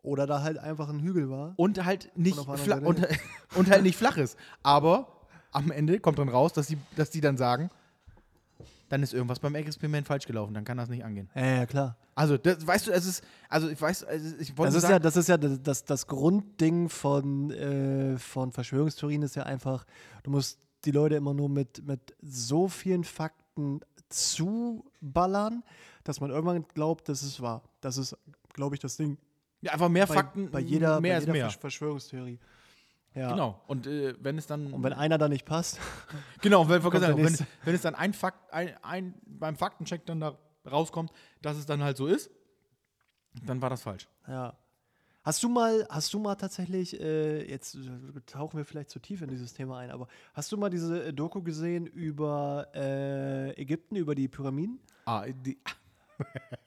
Oder da halt einfach ein Hügel war. und halt nicht Und und, und halt nicht flach ist. Aber am Ende kommt dann raus, dass die, dass die dann sagen, dann ist irgendwas beim Experiment falsch gelaufen, dann kann das nicht angehen. Ja, ja, klar. Also, das, weißt du, es ist, also ich weiß, also ich wollte Das ist, sagen, ja, das ist ja das, das, das Grundding von, äh, von Verschwörungstheorien ist ja einfach, du musst die Leute immer nur mit, mit so vielen Fakten zuballern, dass man irgendwann glaubt, das ist wahr. Das ist, glaube ich, das Ding. ja, einfach mehr Bei, Fakten, bei jeder, mehr bei ist jeder mehr. Versch- Verschwörungstheorie. Ja. Genau. Und äh, wenn es dann, Und wenn einer da nicht passt, genau, wenn, wenn, wenn es dann ein Fakt, ein, ein, beim Faktencheck dann da rauskommt, dass es dann halt so ist, dann war das falsch. ja. Hast du mal, hast du mal tatsächlich, äh, jetzt äh, tauchen wir vielleicht zu tief in dieses Thema ein, aber hast du mal diese äh, Doku gesehen über äh, Ägypten, über die Pyramiden? Ah, die,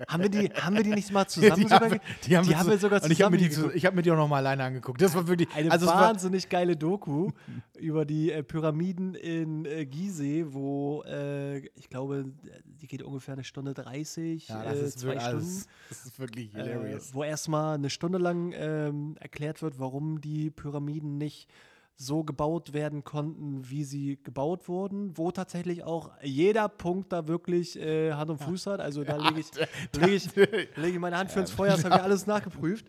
Haben wir die, haben wir die nicht mal zusammen die, sogar haben, die haben die haben wir sogar und ich habe zusammen mir, zu- hab mir die auch noch mal alleine angeguckt. Das war wirklich Eine also es war, wahnsinnig geile Doku über die äh, Pyramiden in äh, Gizeh, wo äh, ich glaube, die geht ungefähr eine Stunde 30, ja, das, äh, ist zwei wirklich, also, Stunden. das ist wirklich Äh, hilarious. wo erstmal eine Stunde lang ähm, erklärt wird, warum die Pyramiden nicht so gebaut werden konnten, wie sie gebaut wurden, wo tatsächlich auch jeder Punkt da wirklich äh, Hand und Fuß hat. Also da lege ich, lege ich, lege ich meine Hand für ins Feuer, das habe ich alles nachgeprüft.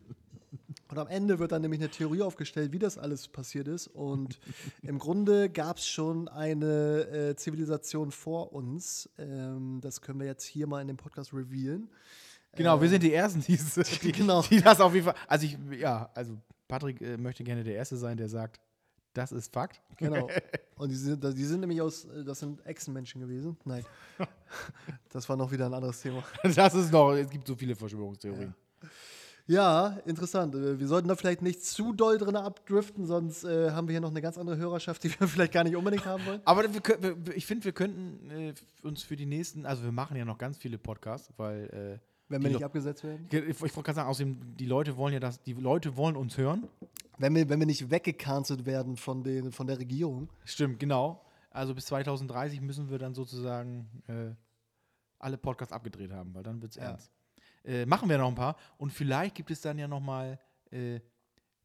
Und am Ende wird dann nämlich eine Theorie aufgestellt, wie das alles passiert ist. Und im Grunde gab es schon eine äh, Zivilisation vor uns. Ähm, das können wir jetzt hier mal in dem Podcast revealen. Genau, wir sind die Ersten, die, die, Genau. die das auf jeden Fall. Also ich, ja, also Patrick äh, möchte gerne der Erste sein, der sagt, das ist Fakt. Genau. Und die sind, die sind nämlich aus, äh, das sind Echsenmenschen gewesen. Nein. Das war noch wieder ein anderes Thema. Das ist noch, es gibt so viele Verschwörungstheorien. Ja, interessant. Äh, Wir sollten da vielleicht nicht zu doll drin abdriften, sonst äh, haben wir hier noch eine ganz andere Hörerschaft, die wir vielleicht gar nicht unbedingt haben wollen. Aber wir, ich finde, wir könnten äh, uns für die nächsten, also wir machen ja noch ganz viele Podcasts, weil Wenn wir nicht abgesetzt werden. ich, ich wollte gerade sagen, außerdem, die Leute wollen ja das, die Leute wollen uns hören. Wenn wir, wenn wir nicht weggecancelt werden von, den, von der Regierung. Stimmt, genau. Also bis 2030 müssen wir dann sozusagen äh, alle Podcasts abgedreht haben, weil dann wird es Ja. ernst. Äh, machen wir noch ein paar und vielleicht gibt es dann ja noch mal äh,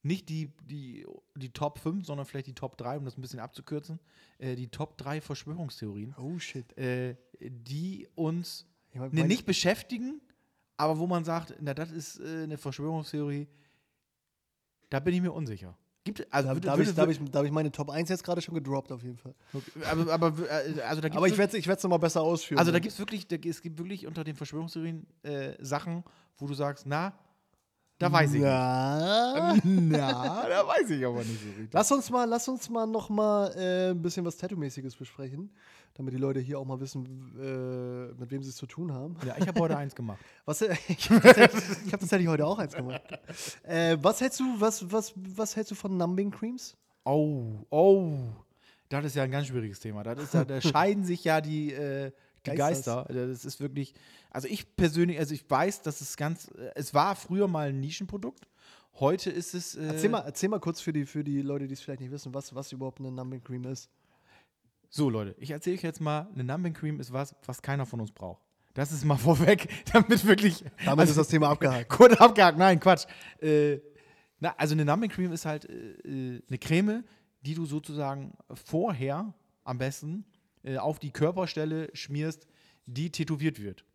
nicht die, die, die Top 5, sondern vielleicht die Top 3, um das ein bisschen abzukürzen. Äh, die Top 3 Verschwörungstheorien, Oh shit. äh, die uns Ich mein, ne, nicht beschäftigen, aber wo man sagt, na, das ist äh, eine Verschwörungstheorie, da bin ich mir unsicher. Gibt, also, Da, habe ich, da ich, da ich meine Top 1 jetzt gerade schon gedroppt, auf jeden Fall. Okay, aber, aber äh, also da Aber ich werde es ich nochmal besser ausführen. also da gibt es wirklich, da, es gibt wirklich unter den Verschwörungstheorien äh, Sachen, wo du sagst, na, da weiß ich Na, nicht. Na, da weiß ich aber nicht so richtig. Lass uns mal, lass uns mal noch mal äh, ein bisschen was Tattoo-mäßiges besprechen, damit die Leute hier auch mal wissen, äh, mit wem sie es zu tun haben. Ja, ich habe heute eins gemacht. Was, äh, ich habe tatsächlich, ich hab tatsächlich heute auch eins gemacht. Äh, was hältst du, was, was, was hältst du von Numbing Creams? Oh, oh. Das ist ja ein ganz schwieriges Thema. Das ist ja, da scheiden sich ja die, äh, die. Geister. Das ist wirklich, also ich persönlich, also ich weiß, dass es ganz, äh, es war früher mal ein Nischenprodukt. Heute ist es. Äh, Erzähl mal, erzähl mal kurz für die, für die Leute, die es vielleicht nicht wissen, was, was überhaupt eine Numbing Cream ist. So, Leute, ich erzähle euch jetzt mal, eine Numbing Cream ist was, was keiner von uns braucht. Das ist mal vorweg, damit wirklich. Damit also, ist das Thema abgehakt. Kurz abgehakt, nein, Quatsch. Äh, na, also eine Numbing Cream ist halt äh, äh, eine Creme, die du sozusagen vorher am besten äh, auf die Körperstelle schmierst, die tätowiert wird.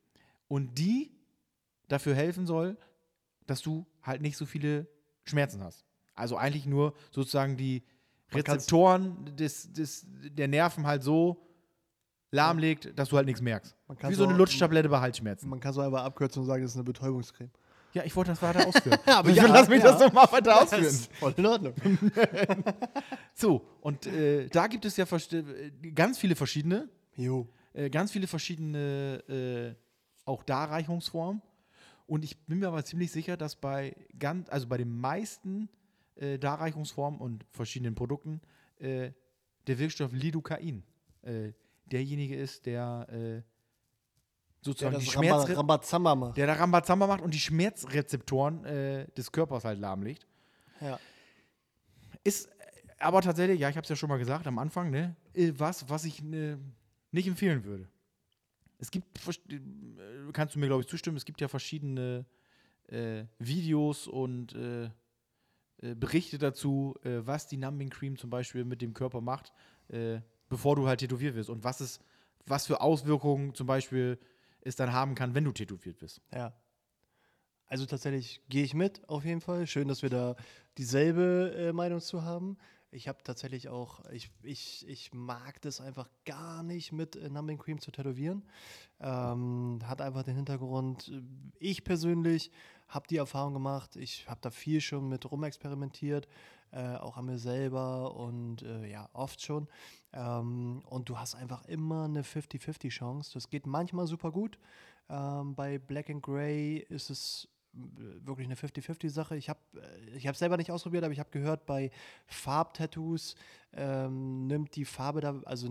Und die dafür helfen soll, dass du halt nicht so viele Schmerzen hast. Also eigentlich nur sozusagen die Rezeptoren des, des, der Nerven halt so lahmlegt, dass du halt nichts merkst. Man kann Wie so eine Lutschtablette bei Halsschmerzen. Man kann so einfach abkürzen und sagen, das ist eine Betäubungscreme. Ja, ich wollte das weiter ausführen. Aber ich ja, lass mich ja. das doch mal weiter ausführen. ist voll in Ordnung. So, und äh, da gibt es ja äh, ganz viele verschiedene, Jo. äh, ganz viele verschiedene äh, auch Darreichungsformen. Und ich bin mir aber ziemlich sicher, dass bei ganz, also bei den meisten äh, Darreichungsformen und verschiedenen Produkten äh, der Wirkstoff Lidocain derjenige ist, der äh, Der sozusagen die Schmerz Ramba, Rambazamba macht. der da Rambazamba macht und die Schmerzrezeptoren äh, des Körpers halt lahmlegt. Ja. Ist äh, aber tatsächlich, ja, ich habe es ja schon mal gesagt am Anfang, ne, äh, was, was ich ne, nicht empfehlen würde. Es gibt, äh, kannst du mir glaube ich zustimmen, es gibt ja verschiedene äh, Videos und äh, Berichte dazu, was die Numbing Cream zum Beispiel mit dem Körper macht, bevor du halt tätowiert wirst und was es, was für Auswirkungen zum Beispiel es dann haben kann, wenn du tätowiert bist. Ja. Also tatsächlich gehe ich mit, auf jeden Fall. Schön, dass wir da dieselbe äh, Meinung zu haben. Ich habe tatsächlich auch, ich, ich, ich mag das einfach gar nicht mit äh, Numbing Cream zu tätowieren. Ähm, hat einfach den Hintergrund, äh, ich persönlich habe die Erfahrung gemacht, ich habe da viel schon mit rumexperimentiert, äh, auch an mir selber und äh, ja, oft schon. Ähm, und du hast einfach immer eine 50-50 Chance. Das geht manchmal super gut. Ähm, bei Black and Gray ist es wirklich eine 50-50-Sache. Ich habe ich hab selber nicht ausprobiert, aber ich habe gehört, bei Farbtattoos ähm, nimmt die Farbe da, also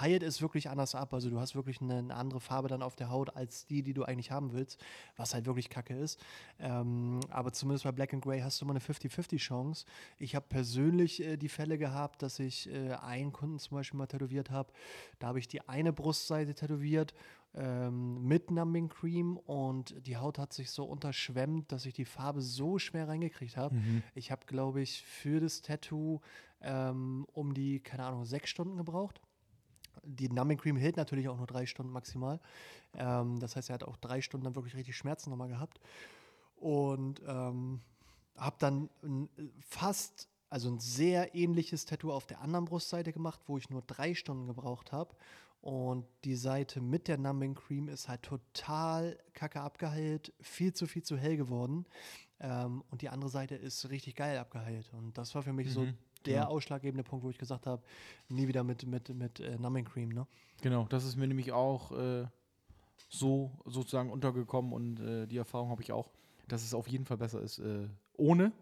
heilt es wirklich anders ab. Also du hast wirklich eine, eine, andere Farbe dann auf der Haut als die, die du eigentlich haben willst, was halt wirklich kacke ist. Ähm, aber zumindest bei Black and Gray hast du immer eine 50-50-Chance. Ich habe persönlich äh, die Fälle gehabt, dass ich äh, einen Kunden zum Beispiel mal tätowiert habe. Da habe ich die eine Brustseite tätowiert ähm, mit Numbing Cream und die Haut hat sich so unterschwemmt, dass ich die Farbe so schwer reingekriegt habe. Mhm. Ich habe, glaube ich, für das Tattoo ähm, um die, keine Ahnung, sechs Stunden gebraucht. Die Numbing Cream hält natürlich auch nur drei Stunden maximal. Ähm, das heißt, er hat auch drei Stunden dann wirklich richtig Schmerzen nochmal gehabt. Und ähm, habe dann fast, also ein sehr ähnliches Tattoo auf der anderen Brustseite gemacht, wo ich nur drei Stunden gebraucht habe. Und die Seite mit der Numbing Cream ist halt total kacke abgeheilt, viel zu viel zu hell geworden. Ähm, und die andere Seite ist richtig geil abgeheilt. Und das war für mich mhm, so der genau. ausschlaggebende Punkt, wo ich gesagt habe, nie wieder mit, mit, mit äh, Numbing Cream. Ne? Genau, das ist mir nämlich auch äh, so sozusagen untergekommen und äh, die Erfahrung habe ich auch, dass es auf jeden Fall besser ist äh, ohne,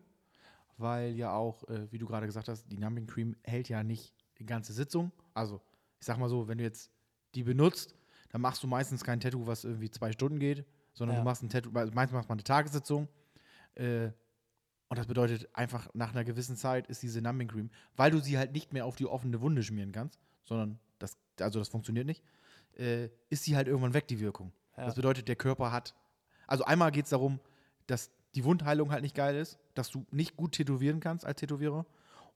weil ja auch, äh, wie du gerade gesagt hast, die Numbing Cream hält ja nicht die ganze Sitzung. Also ich sag mal so, wenn du jetzt die benutzt, dann machst du meistens kein Tattoo, was irgendwie zwei Stunden geht, sondern ja. du machst ein Tattoo, meistens machst man eine Tagessitzung. Äh, und das bedeutet einfach, nach einer gewissen Zeit ist diese Numbing Cream, weil du sie halt nicht mehr auf die offene Wunde schmieren kannst, sondern das, also das funktioniert nicht, äh, ist sie halt irgendwann weg, die Wirkung. Ja. Das bedeutet, der Körper hat, also einmal geht es darum, dass die Wundheilung halt nicht geil ist, dass du nicht gut tätowieren kannst als Tätowierer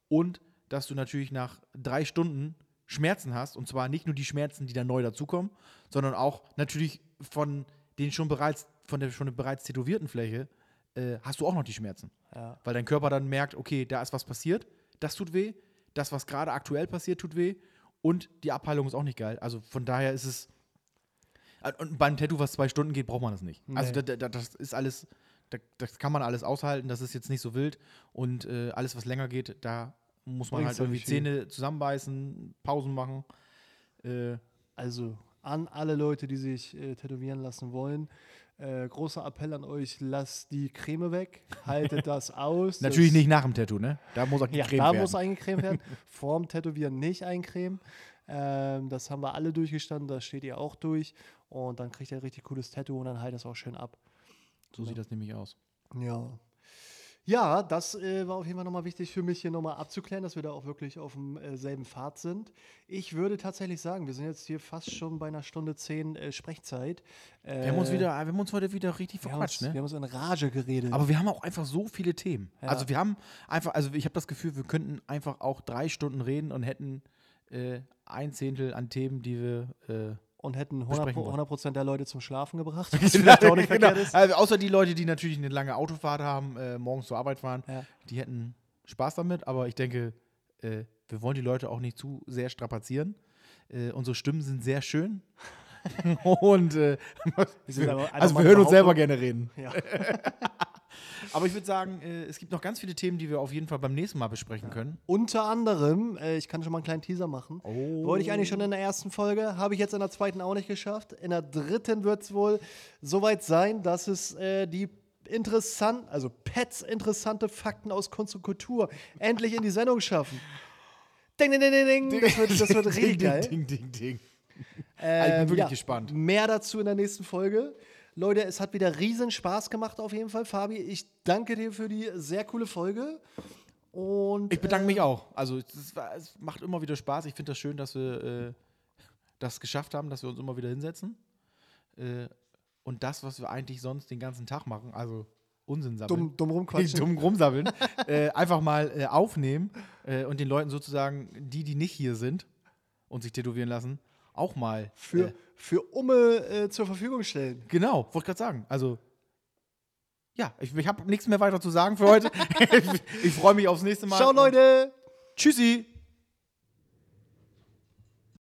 und dass du natürlich nach drei Stunden Schmerzen hast, und zwar nicht nur die Schmerzen, die dann neu dazukommen, sondern auch natürlich von den schon bereits, von der schon bereits tätowierten Fläche, äh, hast du auch noch die Schmerzen. Ja. Weil dein Körper dann merkt, okay, da ist was passiert, das tut weh, das, was gerade aktuell passiert, tut weh und die Abheilung ist auch nicht geil. Also von daher ist es. Und beim Tattoo, was zwei Stunden geht, braucht man das nicht. Nee. Also da, da, das ist alles, da, das kann man alles aushalten, das ist jetzt nicht so wild. Und äh, alles, was länger geht, da muss man halt irgendwie Zähne zusammenbeißen, Pausen machen. Äh, also an alle Leute, die sich äh, tätowieren lassen wollen. Äh, großer Appell an euch, lasst die Creme weg, haltet das aus. Natürlich das nicht nach dem Tattoo, ne? Da muss auch ja, da werden. muss eingecremt werden. Vorm Tätowieren nicht eincremen. Ähm, das haben wir alle durchgestanden, das steht ihr auch durch. Und dann kriegt ihr ein richtig cooles Tattoo und dann heilt das auch schön ab. So ja. sieht das nämlich aus. Ja. Ja, das äh, war auf jeden Fall nochmal wichtig für mich hier nochmal abzuklären, dass wir da auch wirklich auf demselben äh, Pfad sind. Ich würde tatsächlich sagen, wir sind jetzt hier fast schon bei einer Stunde zehn äh, Sprechzeit. wir, haben uns wieder, wir haben uns heute wieder richtig verquatscht, ne? Wir haben uns in Rage geredet. Aber wir haben auch einfach so viele Themen. Ja. Also wir haben einfach, also ich habe das Gefühl, wir könnten einfach auch drei Stunden reden und hätten äh, ein Zehntel an Themen, die wir äh, und hätten 100%, Prozent der Leute zum Schlafen gebracht. Was vielleicht auch nicht genau. ist. Also außer die Leute, die natürlich eine lange Autofahrt haben, äh, morgens zur Arbeit fahren, ja. die hätten Spaß damit. Aber ich denke, äh, wir wollen die Leute auch nicht zu sehr strapazieren. Äh, unsere Stimmen sind sehr schön. und äh, wir also wir hören uns selber gerne reden. Ja. Aber ich würde sagen, äh, es gibt noch ganz viele Themen, die wir auf jeden Fall beim nächsten Mal besprechen ja. können. Unter anderem, äh, ich kann schon mal einen kleinen Teaser machen. Oh. Wollte ich eigentlich schon in der ersten Folge, habe ich jetzt in der zweiten auch nicht geschafft. In der dritten wird es wohl soweit sein, dass es äh, die interessant, also Pets interessante Fakten aus Kunst und Kultur endlich in die Sendung schaffen. Ding, ding, ding, ding, ding. Das wird, das wird richtig geil. Ding, ding, ding. Ähm, ich bin wirklich ja, gespannt. Mehr dazu in der nächsten Folge. Leute, es hat wieder riesen Spaß gemacht auf jeden Fall, Fabi. Ich danke dir für die sehr coole Folge. Und, ich bedanke äh, mich auch. Also es, es, macht immer wieder Spaß. Ich finde das schön, dass wir äh, das geschafft haben, dass wir uns immer wieder hinsetzen. Äh, und das, was wir eigentlich sonst den ganzen Tag machen, also Unsinn sammeln, Dumm, dumm rumquatschen. dumm rumsammeln, äh, einfach mal äh, aufnehmen äh, und den Leuten sozusagen, die, die nicht hier sind und sich tätowieren lassen, auch mal Für, für Umme äh, zur Verfügung stellen. Genau, wollte gerade sagen. Also, ja, ich, ich habe nichts mehr weiter zu sagen für heute. ich ich freue mich aufs nächste Mal. Ciao, Leute! Tschüssi.